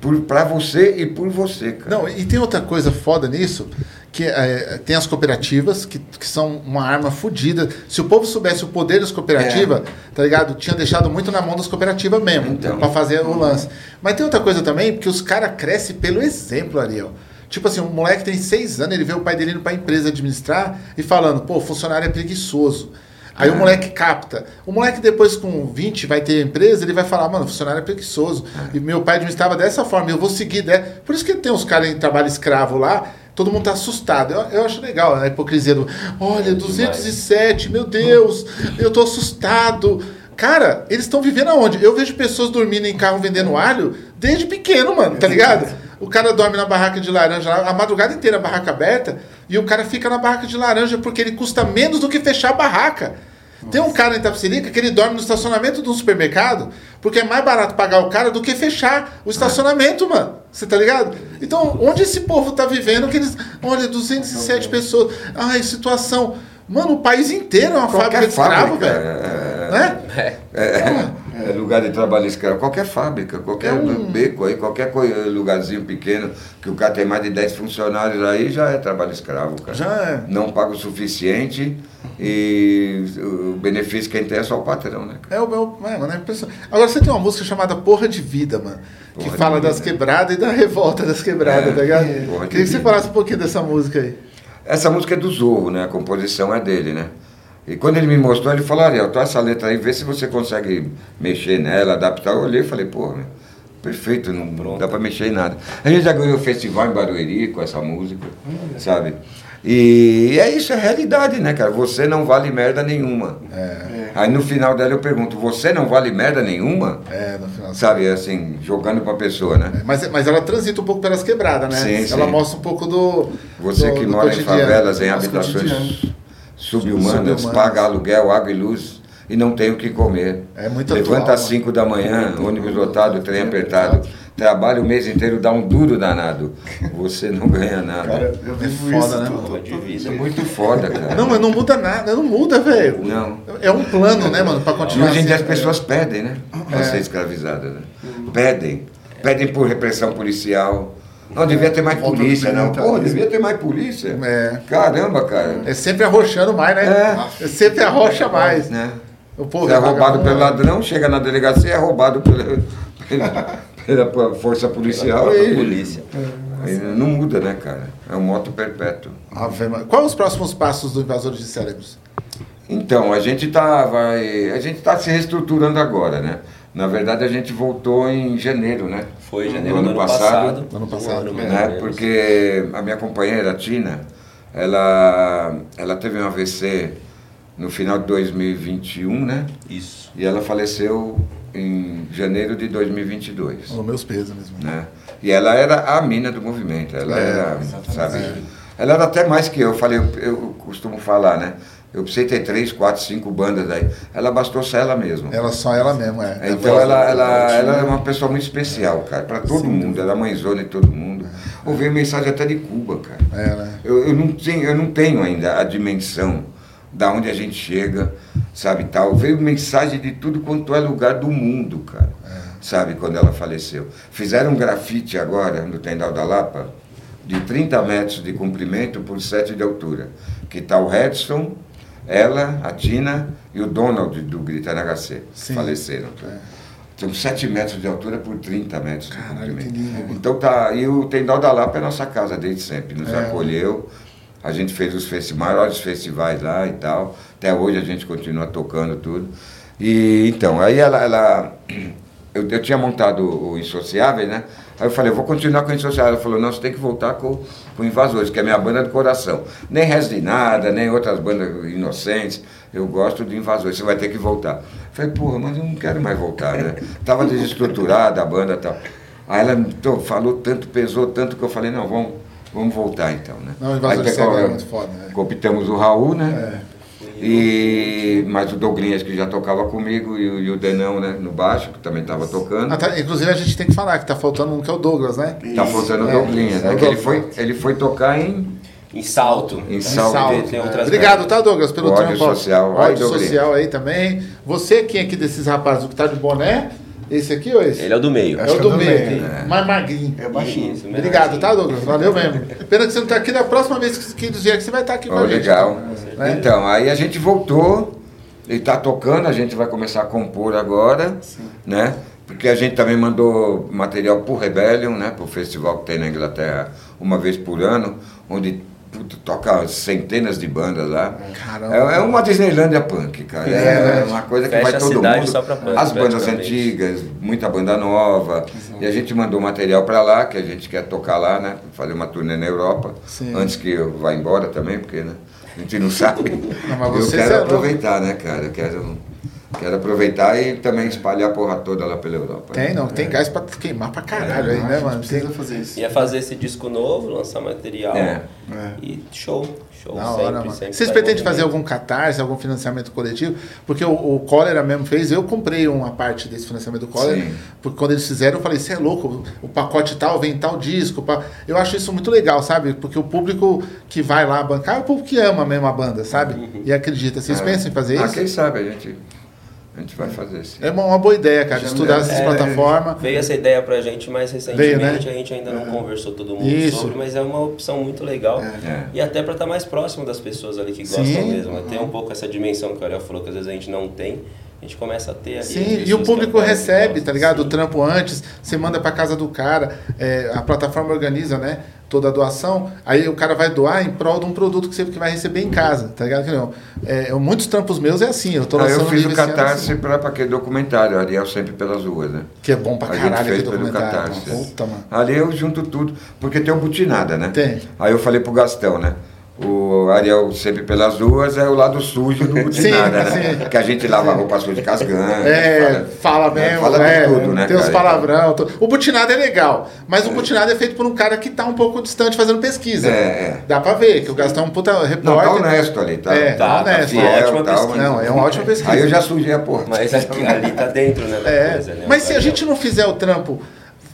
Por, pra você e por você, cara. Não, e tem outra coisa foda nisso, que é, tem as cooperativas, que, que são uma arma fodida. Se o povo soubesse o poder das cooperativas, tá ligado? Tinha deixado muito na mão das cooperativas mesmo, Então. pra fazer o lance. Mas tem outra coisa também, porque os caras crescem pelo exemplo, Ariel. Tipo assim, um moleque tem seis anos, ele vê o pai dele indo pra empresa administrar e falando, pô, funcionário é preguiçoso. Aí o moleque capta. O moleque depois com 20 vai ter empresa, ele vai falar, mano, o funcionário é preguiçoso. E meu pai administrava dessa forma, eu vou seguir. Né? Por isso que tem uns caras em trabalho escravo lá, todo mundo tá assustado. Eu, eu acho legal a hipocrisia do, olha, 207, meu Deus, eu tô assustado. Cara, eles estão vivendo aonde? Eu vejo pessoas dormindo em carro vendendo alho desde pequeno, mano, tá ligado? O cara dorme na barraca de laranja a madrugada inteira a barraca aberta e o cara fica na barraca de laranja porque ele custa menos do que fechar a barraca. Tem um cara em Itapecerica que ele dorme no estacionamento de um supermercado porque é mais barato pagar o cara do que fechar o estacionamento, mano. Você tá ligado? Então, onde esse povo tá vivendo que eles... Olha, 207 pessoas. Ai, situação... Mano, o país inteiro é uma fábrica de escravo, velho. é, Né? é, é lugar de trabalho escravo. Qualquer fábrica, qualquer É um- beco aí, qualquer lugarzinho pequeno, que o cara tem mais de 10 funcionários aí, já é trabalho escravo, cara. Já é. Não paga o suficiente e o benefício quem tem é só o patrão, né? cara? É o meu. É, mano, é. Agora você tem uma música chamada Porra de Vida, mano. Que Porra de fala Vida. das quebradas e da revolta das quebradas, É, tá ligado? Queria que você falasse um pouquinho dessa música aí. Essa música é do Zorro, né? A composição é dele, né? E quando ele me mostrou, ele falou, Ariel, traz essa letra aí, vê se você consegue mexer nela, adaptar. Eu olhei e falei, pô, perfeito, não, não dá pra mexer em nada. A gente já ganhou o festival em Barueri com essa música, sabe? E é isso, é realidade, né, cara? Você não vale merda nenhuma. É, Aí no final dela eu pergunto, você não vale merda nenhuma? é, no final. Sabe, assim, jogando pra pessoa, né? Mas, mas ela transita um pouco pelas quebradas, né? Sim, ela sim. mostra um pouco do. Você do- que do mora em favelas, em habitações cotidiano. Subhumanas, Subhumanas. paga aluguel, água e luz e não tem o que comer. É muito Levanta atual, às 5 da manhã, ônibus lotado, trem apertado, trabalha o mês inteiro, dá um duro danado. Você não ganha nada. Cara, eu É vivo foda, isso. né, mano? tô- de vida. É muito foda, cara. Não, mas não muda nada, não muda, velho. Não. É um plano, né, mano, pra E continuar. hoje em dia as assim. pessoas pedem, né? Pra É. ser escravizadas, né? Pedem. Pedem por repressão policial. Não, devia ter mais polícia, não. Pô, militarismo. devia ter mais polícia. É. Caramba, cara. É sempre arrochando mais, né? É, sempre arrocha mais. Né? O povo Você é roubado vagabundo, pelo né? ladrão, chega na delegacia é roubado pela, pela, pela força policial Pela e polícia. aí não muda, né, cara? É um moto perpétuo. Ave. Quais os próximos passos do Invasores de Cérebros? Então, a gente tá, vai, a gente tá se reestruturando agora, né? Na verdade, a gente voltou em janeiro, né? Foi janeiro do ano passado. Ano passado, ano, ou né? Porque a minha companheira, a Tina, ela, ela teve um AVC no final de 2021, né? Isso. E ela faleceu em janeiro de 2022, Os meus pesos mesmo. né? E ela era a mina do movimento, ela É, era, exatamente. sabe? Ela era até mais que eu, eu falei, eu, eu costumo falar, né? Eu precisei ter três, quatro, cinco bandas aí. Ela bastou ser ela mesma. Ela só ela mesma, é. Então ela, ela, ela é uma pessoa muito especial, cara, para todo mundo. Ela é mãezona de todo mundo. Ouvi mensagem até de Cuba, cara. É, né? Eu, eu, não tenho, eu não tenho ainda a dimensão da onde a gente chega, sabe, tal. Veio mensagem de tudo quanto é lugar do mundo, cara. Sabe, quando ela faleceu. Fizeram um grafite agora no Tendal da Lapa, de 30 metros de comprimento por 7 de altura. Que tá o Redson, ela, a Tina e o Donald do Grita NHC. Sim. Faleceram. É. São 7 metros de altura por 30 metros Caralho, de comprimento. lindo. Então tá, e o Tendal da Lapa é nossa casa desde sempre, nos É. acolheu. A gente fez os maiores festivais lá e tal. Até hoje a gente continua tocando tudo. E então, aí ela. ela eu, eu tinha montado o Insociável, né? Aí eu falei, eu vou continuar com o Insociável. Ela falou, não, você tem que voltar com, com o Invasores, que é a minha banda do coração. Nem Resto de Nada, nem outras bandas inocentes. Eu gosto de Invasores, você vai ter que voltar. Eu falei, porra, mas eu não quero mais voltar, né? Tava desestruturada a banda e tal. Aí ela então, falou tanto, pesou tanto que eu falei, não, vamos, vamos voltar então, né? Não, o Invasor de Aí Cérebro é muito foda, né? Cooptamos o Raul, né? É. E mais o Douglinhas que já tocava comigo e o, e o Denão, né, no baixo, que também estava tocando. Ah, tá, inclusive a gente tem que falar que tá faltando um que é o Douglas, né? Tá faltando o É, Douglinhas, é né? o Que ele Douglas. foi, ele foi tocar em, Em salto. em Salto. salto. tem É. outras Obrigado, tá, Douglas, pelo O ódio trampo. social. Ódio Douglas. social aí também. Você, quem aqui desses rapazes, o que tá de boné? Esse aqui ou esse? Ele é o do meio. É Acho o que do é do meio, meio, aqui, mais magrinho. É baixinho. Isso, Obrigado, tá, Douglas? Valeu mesmo. Pena que você não tá aqui. Da próxima vez que que vier aqui, você vai estar aqui com Ó, a gente. legal. Né? Então, aí a gente voltou, ele tá tocando, a gente vai começar a compor agora, né? Porque a gente também mandou material pro Rebellion, né? Pro festival que tem na Inglaterra uma vez por ano, onde puta, toca centenas de bandas lá. Caramba. É, é uma Disneylândia punk, cara. É, É, uma coisa que Fecha vai todo mundo. só pra punk, As bandas antigas, muita banda nova. E a gente mandou material pra lá, que a gente quer tocar lá, né? Fazer uma turnê na Europa. Sim. Antes que eu vá embora também, porque né, a gente não sabe. Não, mas eu quero aproveitar, né, cara? Eu quero, quero aproveitar e também espalhar a porra toda lá pela Europa. Tem, não. Tem gás pra queimar pra caralho aí, né, mano? Precisa Tem... fazer isso. Ia fazer esse disco novo, lançar material. É. É. E show. Show Da sempre, hora, mano. sempre. Vocês tá pretendem em fazer algum catarse, algum financiamento coletivo? Porque o, o Cólera mesmo fez, eu comprei uma parte desse financiamento do Cólera, Sim. porque quando eles fizeram, eu falei, você é louco, o pacote tal, vem tal disco. pá." Eu acho isso muito legal, sabe? Porque o público que vai lá bancar é o público que ama mesmo a banda, sabe? E acredita. Vocês É. pensam em fazer ah, isso? quem sabe a gente, a gente vai fazer sim. É uma, uma boa ideia, cara, Já estudar me- essas é, plataformas. Veio essa ideia pra gente mais recentemente, Veio, né? a gente ainda não conversou todo mundo Isso. sobre, mas é uma opção muito legal. É. E até pra estar mais próximo das pessoas ali que gostam Sim. mesmo. Ter um pouco essa dimensão que o Ariel falou, que às vezes a gente não tem, a gente começa a ter ali. Sim, e o público recebe, tá ligado? O Sim. trampo antes, você manda pra casa do cara, é, a plataforma organiza, né? Toda a doação, aí o cara vai doar em prol de um produto que você que vai receber em casa, tá ligado? Que não, é, muitos trampos meus é assim, eu tô lançando eu fiz o catarse assim, para aquele documentário, Ariel sempre pelas ruas, né? que é bom pra A gente caralho fez aquele pelo documentário. Catarse. mano. Puta, mano. Ali eu junto tudo, porque tem o butinada, né? Tem. Aí eu falei pro Gastão, né? O Ariel sempre pelas ruas é o lado sujo do butinada, Sim, né? sim. Que a gente lava a roupa suja as gangues. É, fala, mesmo, fala de é, tudo, né, tem os palavrão. O butinado é legal, mas o butinado é feito por um cara que tá um pouco distante fazendo pesquisa. É, é. Dá pra ver que o Gastão é um puta Não, repórter. tá honesto ali, tá? É, Tá, tá tá honesto. fiel, ótima tal, pesquisa. Não, é uma ótima pesquisa. Aí eu já sujei a porta. Mas aqui, ali tá dentro, né? É, coisa, né? mas se a Ariel. gente não fizer o trampo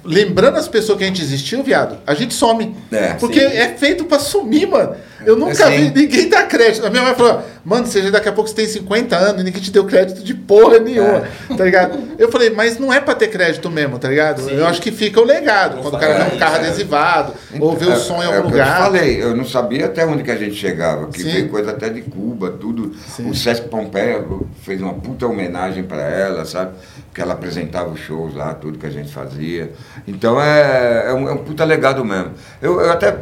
lembrando as pessoas que a gente existiu, viado, a gente some. É, Porque sim. é feito pra sumir, mano. Eu nunca Sim. vi ninguém dar crédito. A minha mãe falou, mano, seja daqui a pouco você tem 50 anos e ninguém te deu crédito de porra nenhuma, tá ligado? Eu falei, mas não é pra ter crédito mesmo, tá ligado? Sim. Eu acho que fica o legado. Quando o cara vê um carro é. adesivado, ou vê o som em é algum o que Eu lugar. te falei, eu não sabia até onde que a gente chegava, que Sim. veio coisa até de Cuba, tudo. Sim. O Sesc Pompeia fez uma puta homenagem para ela, sabe? Que ela apresentava os shows lá, tudo que a gente fazia. Então é, é, um, é um puta legado mesmo. Eu, eu até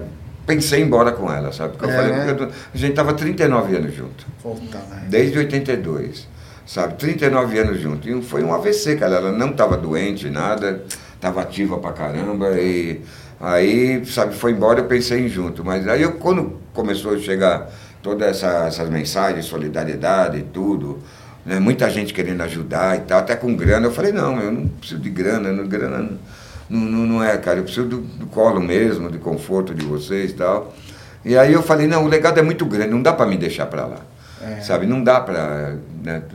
pensei em ir embora com ela, sabe? Porque eu É, falei, né? porque eu a gente tava 39 anos junto. Puta, velho. Desde 82, sabe? 39 anos junto. E foi um AVC, cara. Ela não estava doente, nada, estava ativa pra caramba. E aí, sabe, foi embora, eu pensei em junto. Mas aí, eu, quando começou a chegar todas essa, essas mensagens, solidariedade e tudo, né? muita gente querendo ajudar e tal, até com grana, eu falei: não, eu não preciso de grana, não, grana não, não, não é, cara. Eu preciso do, do colo mesmo, de conforto de vocês e tal. E aí eu falei: não, o legado é muito grande, não dá para me deixar para lá. É. Sabe, não dá para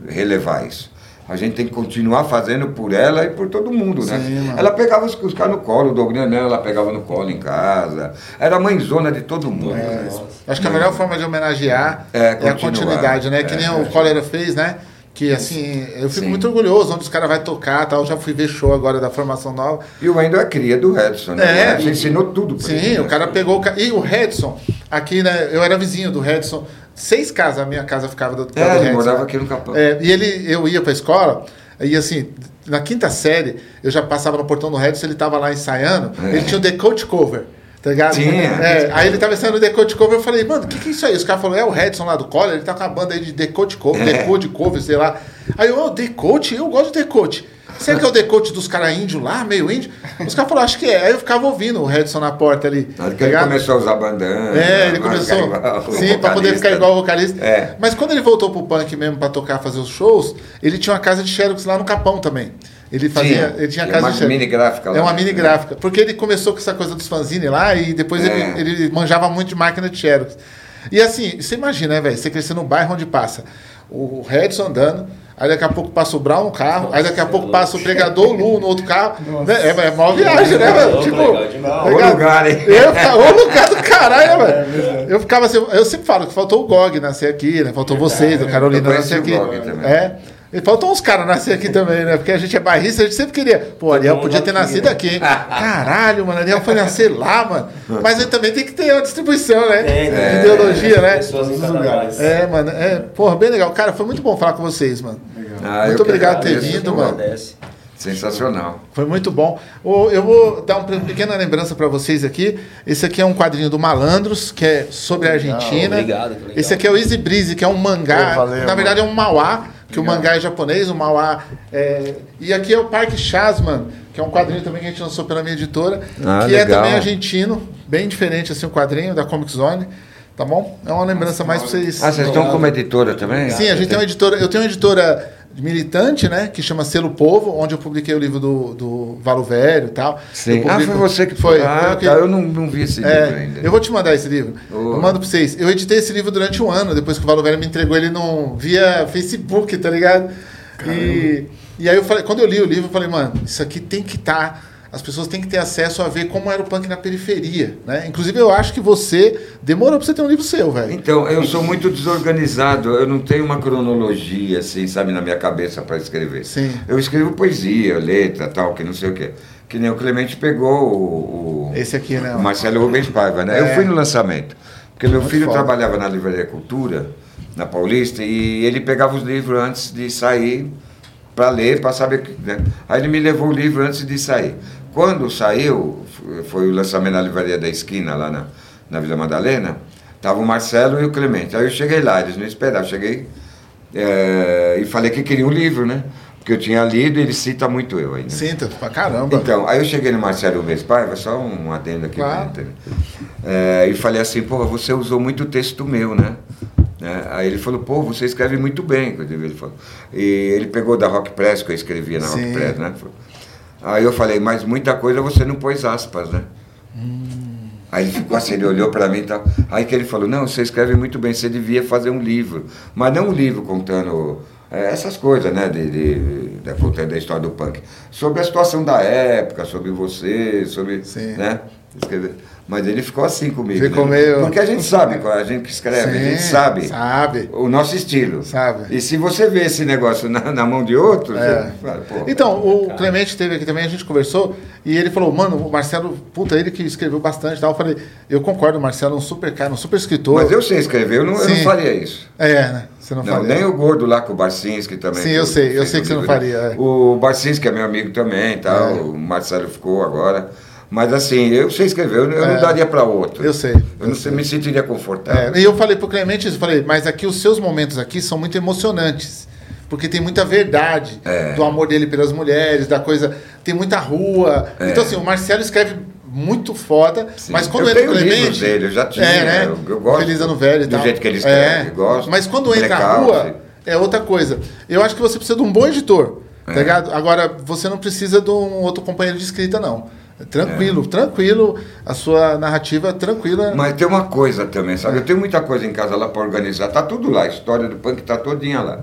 relevar isso. A gente tem que continuar fazendo por ela e por todo mundo, né? Sim. Ela pegava os, os caras no colo, o Dogrinha né, ela pegava no colo em casa. Era mãezona de todo mundo. né? Acho que a melhor forma de homenagear É, é, a continuidade, né? Que É, nem é. o Cólera fez, né? Que assim, eu fico Sim. muito orgulhoso onde os caras vão tocar tal. Eu já fui ver show agora da formação nova. E o Wendel é cria do Redson, né? É. Você ensinou tudo pra Sim, ele, o né? cara pegou. o ca- E o Redson, aqui, né? Eu era vizinho do Redson. Seis casas, a minha casa ficava do, É, do ele Redson, morava aqui no Capão. É, e ele, eu ia pra escola, e assim, na quinta série, eu já passava no portão do Redson, ele tava lá ensaiando, É. ele tinha o Decode Cover. Tá ligado? Tinha. É, aí ele tava ensaiando o Decode Cover, eu falei, mano, o que, que é isso aí? Os caras falaram, é o Redson lá do Collor, ele tá com a banda aí de Decode Cover, É. Decode Cover, sei lá. Aí eu, oh, Decode? Eu gosto de Decode. Será que é o Decode dos caras índios lá, meio índio? Os caras falaram, acho que é. Aí eu ficava ouvindo o Redson na porta ali. Hora que tá ele começou a usar bandana. É, ele começou. igual sim, pra poder ficar igual o vocalista. É. Mas quando ele voltou pro punk mesmo pra tocar, fazer os shows, ele tinha uma casa de Xerox lá no Capão também. Ele fazia. Tinha. ele tinha casa uma de mini gráfica lá. É uma mini gráfica. Porque ele começou com essa coisa dos fanzine lá e depois É. ele, ele manjava muito de máquina de Xerox. E assim, você imagina, né, velho? Você crescer no bairro onde passa o Redson andando, aí daqui a pouco passa o Brown no carro, aí daqui a pouco passa o pregador o Lu no outro carro. Nossa. É, é maior viagem, né, velho? Tipo, legal Ô ligado? lugar, hein? Eu ficava, ô lugar do caralho, É, velho. verdade. Eu ficava assim, eu sempre falo que faltou o GOG nascer aqui, né? Faltou vocês, o Carolina nascer o aqui. GOG também. É. E faltam uns caras nascer aqui também, né? Porque a gente é barrista, a gente sempre queria. Pô, Ariel mundo podia ter aqui, nascido né? aqui, hein? Caralho, mano, Ariel foi nascer lá, mano. Mas aí também tem que ter uma distribuição, né? Tem, De tem. ideologia, né? Pessoas em cada lugares. lugar. É, mano, é, porra, bem legal. Cara, foi muito bom falar com vocês, mano. Legal. Ah, Muito obrigado por ter vindo, mano. Agradece. Sensacional. Foi muito bom. Eu vou dar uma pequena lembrança para vocês aqui. Esse aqui é um quadrinho do Malandros, que é sobre a Argentina. obrigado, que legal. Esse aqui é o Easy Breezy, que é um mangá. Valeu, Na verdade, é um mauá, que o mangá é japonês, o mauá. É... E aqui é o Parque Chasman, que é um quadrinho também que a gente lançou pela minha editora, Ah, que é legal. também argentino, bem diferente assim o quadrinho da Comic Zone. Tá bom? É uma lembrança mais para vocês. Ah, vocês estão como editora também? Sim, a gente tem uma editora. Eu tenho uma editora militante, né? Que chama Selo Povo, onde eu publiquei o livro do, do Valo Velho e tal. Sim. Ah, publico- foi você que foi. Ah, eu que- tá, eu não, não vi esse livro é, ainda. eu vou te mandar esse livro. Oh. Eu mando pra vocês. Eu editei esse livro durante um ano, depois que o Valo Velho me entregou ele no, via Facebook, tá ligado? E, e aí eu falei, quando eu li o livro, eu falei, mano, isso aqui tem que estar. As pessoas têm que ter acesso a ver como era o punk na periferia, né? Inclusive, eu acho que você demorou pra você ter um livro seu, velho. Então, eu sou muito desorganizado, eu não tenho uma cronologia, assim, sabe, na minha cabeça para escrever. Sim. Eu escrevo poesia, letra, tal, que não sei o quê. Que nem o Clemente pegou o, o- Esse aqui, né? o Marcelo Rubens Paiva, né? É. Eu fui no lançamento, porque meu Muito filho foda. trabalhava na Livraria Cultura, na Paulista, e ele pegava os livros antes de sair para ler, para saber. Né? Aí ele me levou o livro antes de sair. Quando saiu, foi o lançamento na Livraria da Esquina, lá na, na Vila Madalena, tava o Marcelo e o Clemente. Aí eu cheguei lá, eles não esperavam, cheguei eh, e falei que queria um livro, né? Porque eu tinha lido e ele cita muito eu ainda. Sinta, pra caramba. Então, aí eu cheguei no Marcelo Rubens Paiva, só um adendo aqui. Claro. gente, é, e falei assim, pô, você usou muito texto meu, né? Né? Aí ele falou, pô, você escreve muito bem. Ele falou. E ele pegou da Rock Press, que eu escrevia na Sim. Rock Press, né? Aí eu falei, mas muita coisa você não pôs aspas, né? Aí ele ficou assim, ele olhou para mim e tal. Aí que ele falou, não, você escreve muito bem, você devia fazer um livro. Mas não um livro contando é, essas coisas, né, de, de, da, da história do punk. Sobre a situação da época, sobre você, sobre, Sim. né, escrever. Mas ele ficou assim comigo. Ficou né? meio- Porque a gente sabe, a gente que escreve, a gente Sim, sabe, sabe. o nosso estilo. Sabe. E se você vê esse negócio na, na mão de outro, É. fala, Então, o Clemente teve aqui também, a gente conversou, e ele falou, mano, o Marcelo, puta, ele que escreveu bastante e tal. Eu falei, eu concordo, o Marcelo é um super cara, um super escritor. Mas eu sei escrever, eu não, eu não Sim. faria isso. É, né? Você não, Não, faria. nem o gordo lá com o Barcinski também. Sim, eu sei, eu sei que você não faria, é. O Barcinski é meu amigo também, tal, É. o Marcelo ficou agora. Mas assim, eu sei escrever, eu, eu É. não daria para outro. Eu sei, Eu não sei, me sentiria confortável. É, e eu falei pro Clemente isso, eu falei, mas aqui os seus momentos aqui são muito emocionantes. Porque tem muita verdade É. do amor dele pelas mulheres, da coisa. Tem muita rua. É. Então, assim, o Marcelo escreve muito foda, Sim. mas quando Eu entra o Clemente. dele, eu já tinha, É, né? eu- eu gosto Feliz ano velho e do tal. jeito que ele escreve, É. gosto. Mas quando entra a rua, é outra coisa. Eu acho que você precisa de um bom editor. Tá É. ligado? Agora, você não precisa de um outro companheiro de escrita, não. Tranquilo, tranquilo. A sua narrativa tranquila. Mas tem uma coisa também, sabe? Eu tenho muita coisa em casa lá para organizar, tá tudo lá, a história do punk tá todinha lá.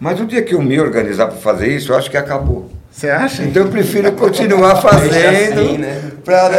Mas o dia que eu me organizar para fazer isso, eu acho que acabou. Você acha? Então eu prefiro continuar fazendo. assim, né? pra,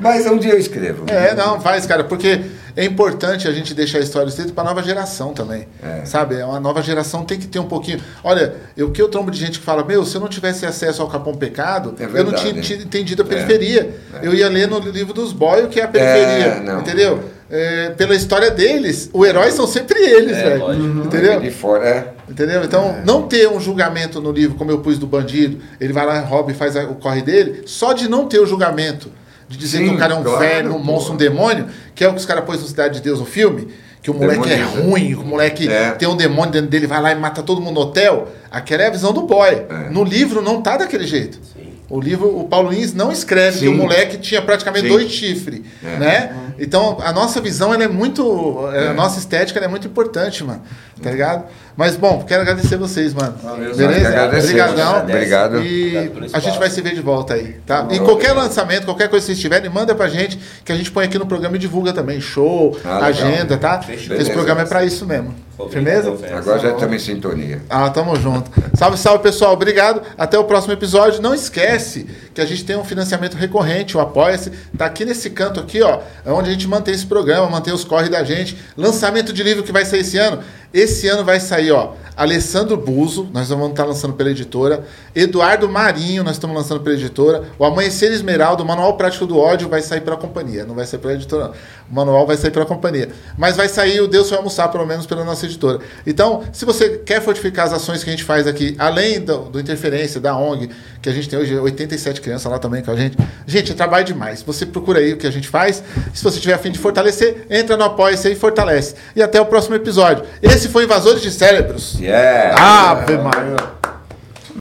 mas um dia eu escrevo. É, não, faz, cara, porque é importante a gente deixar a história escrita para nova geração também. É. Sabe? É Uma nova geração tem que ter um pouquinho. Olha, eu que eu trombo de gente que fala: Meu, se eu não tivesse acesso ao Capão Pecado, É eu não verdade. tinha, tinha entendido a periferia. Eu ia ler no livro dos boy o que é a periferia. É, não. entendeu? É, pela história deles, os heróis são sempre eles, É, velho. lógico. Entendeu? De fora, é. Entendeu? Então, não ter um julgamento no livro, como eu pus do bandido, ele vai lá, rouba e faz a- o corre dele, só de não ter o julgamento, de dizer Sim, que o cara é um claro, velho, um pô. monstro, um demônio, que é o que os caras pôs no Cidade de Deus no filme, que o moleque é ruim, que o moleque É. tem um demônio dentro dele, vai lá e mata todo mundo no hotel. Aquela é a visão do boy. É. No livro não tá daquele jeito. Sim. O livro, o Paulo Lins não escreve que Sim. o moleque tinha praticamente Sim. dois chifres, É. né? Então, a nossa visão, ela é muito... A É. nossa estética, ela é muito importante, mano. Tá ligado? Mas, bom, quero agradecer vocês, mano. Valeu, Beleza? Obrigadão. Obrigado. E Obrigado a gente vai se ver de volta aí, tá? E Bom, qualquer obrigado. lançamento, qualquer coisa que vocês tiverem, manda pra gente, que a gente põe aqui no programa e divulga também. Show, Ah, agenda, tá? Fechou. Esse programa é pra isso mesmo. Firmeza? Agora já estamos em sintonia. Ah, tamo junto. Salve, salve, pessoal. Obrigado. Até o próximo episódio. Não esquece que a gente tem um financiamento recorrente, o Apoia-se. Tá aqui nesse canto aqui, ó. É onde a gente mantém esse programa, mantém os corre da gente. Lançamento de livro que vai sair esse ano. Esse ano vai sair, ó. Alessandro Buzo, nós vamos estar lançando pela editora. Eduardo Marinho, nós estamos lançando pela editora. O Amanhecer Esmeralda, o Manual Prático do Ódio, vai sair pela companhia. Não vai sair pela editora, não. O manual vai sair pela companhia. Mas vai sair o Deus vai almoçar, pelo menos, pela nossa editora. Então, se você quer fortificar as ações que a gente faz aqui, além do, do Interferência, da ONG, que a gente tem hoje 87 crianças lá também com a gente. Gente, é trabalho demais. Você procura aí o que a gente faz. Se você tiver a fim de fortalecer, entra no Apoia-se e fortalece. E até o próximo episódio. Esse foi Invasores de Cérebros. Yeah! Ave Maria.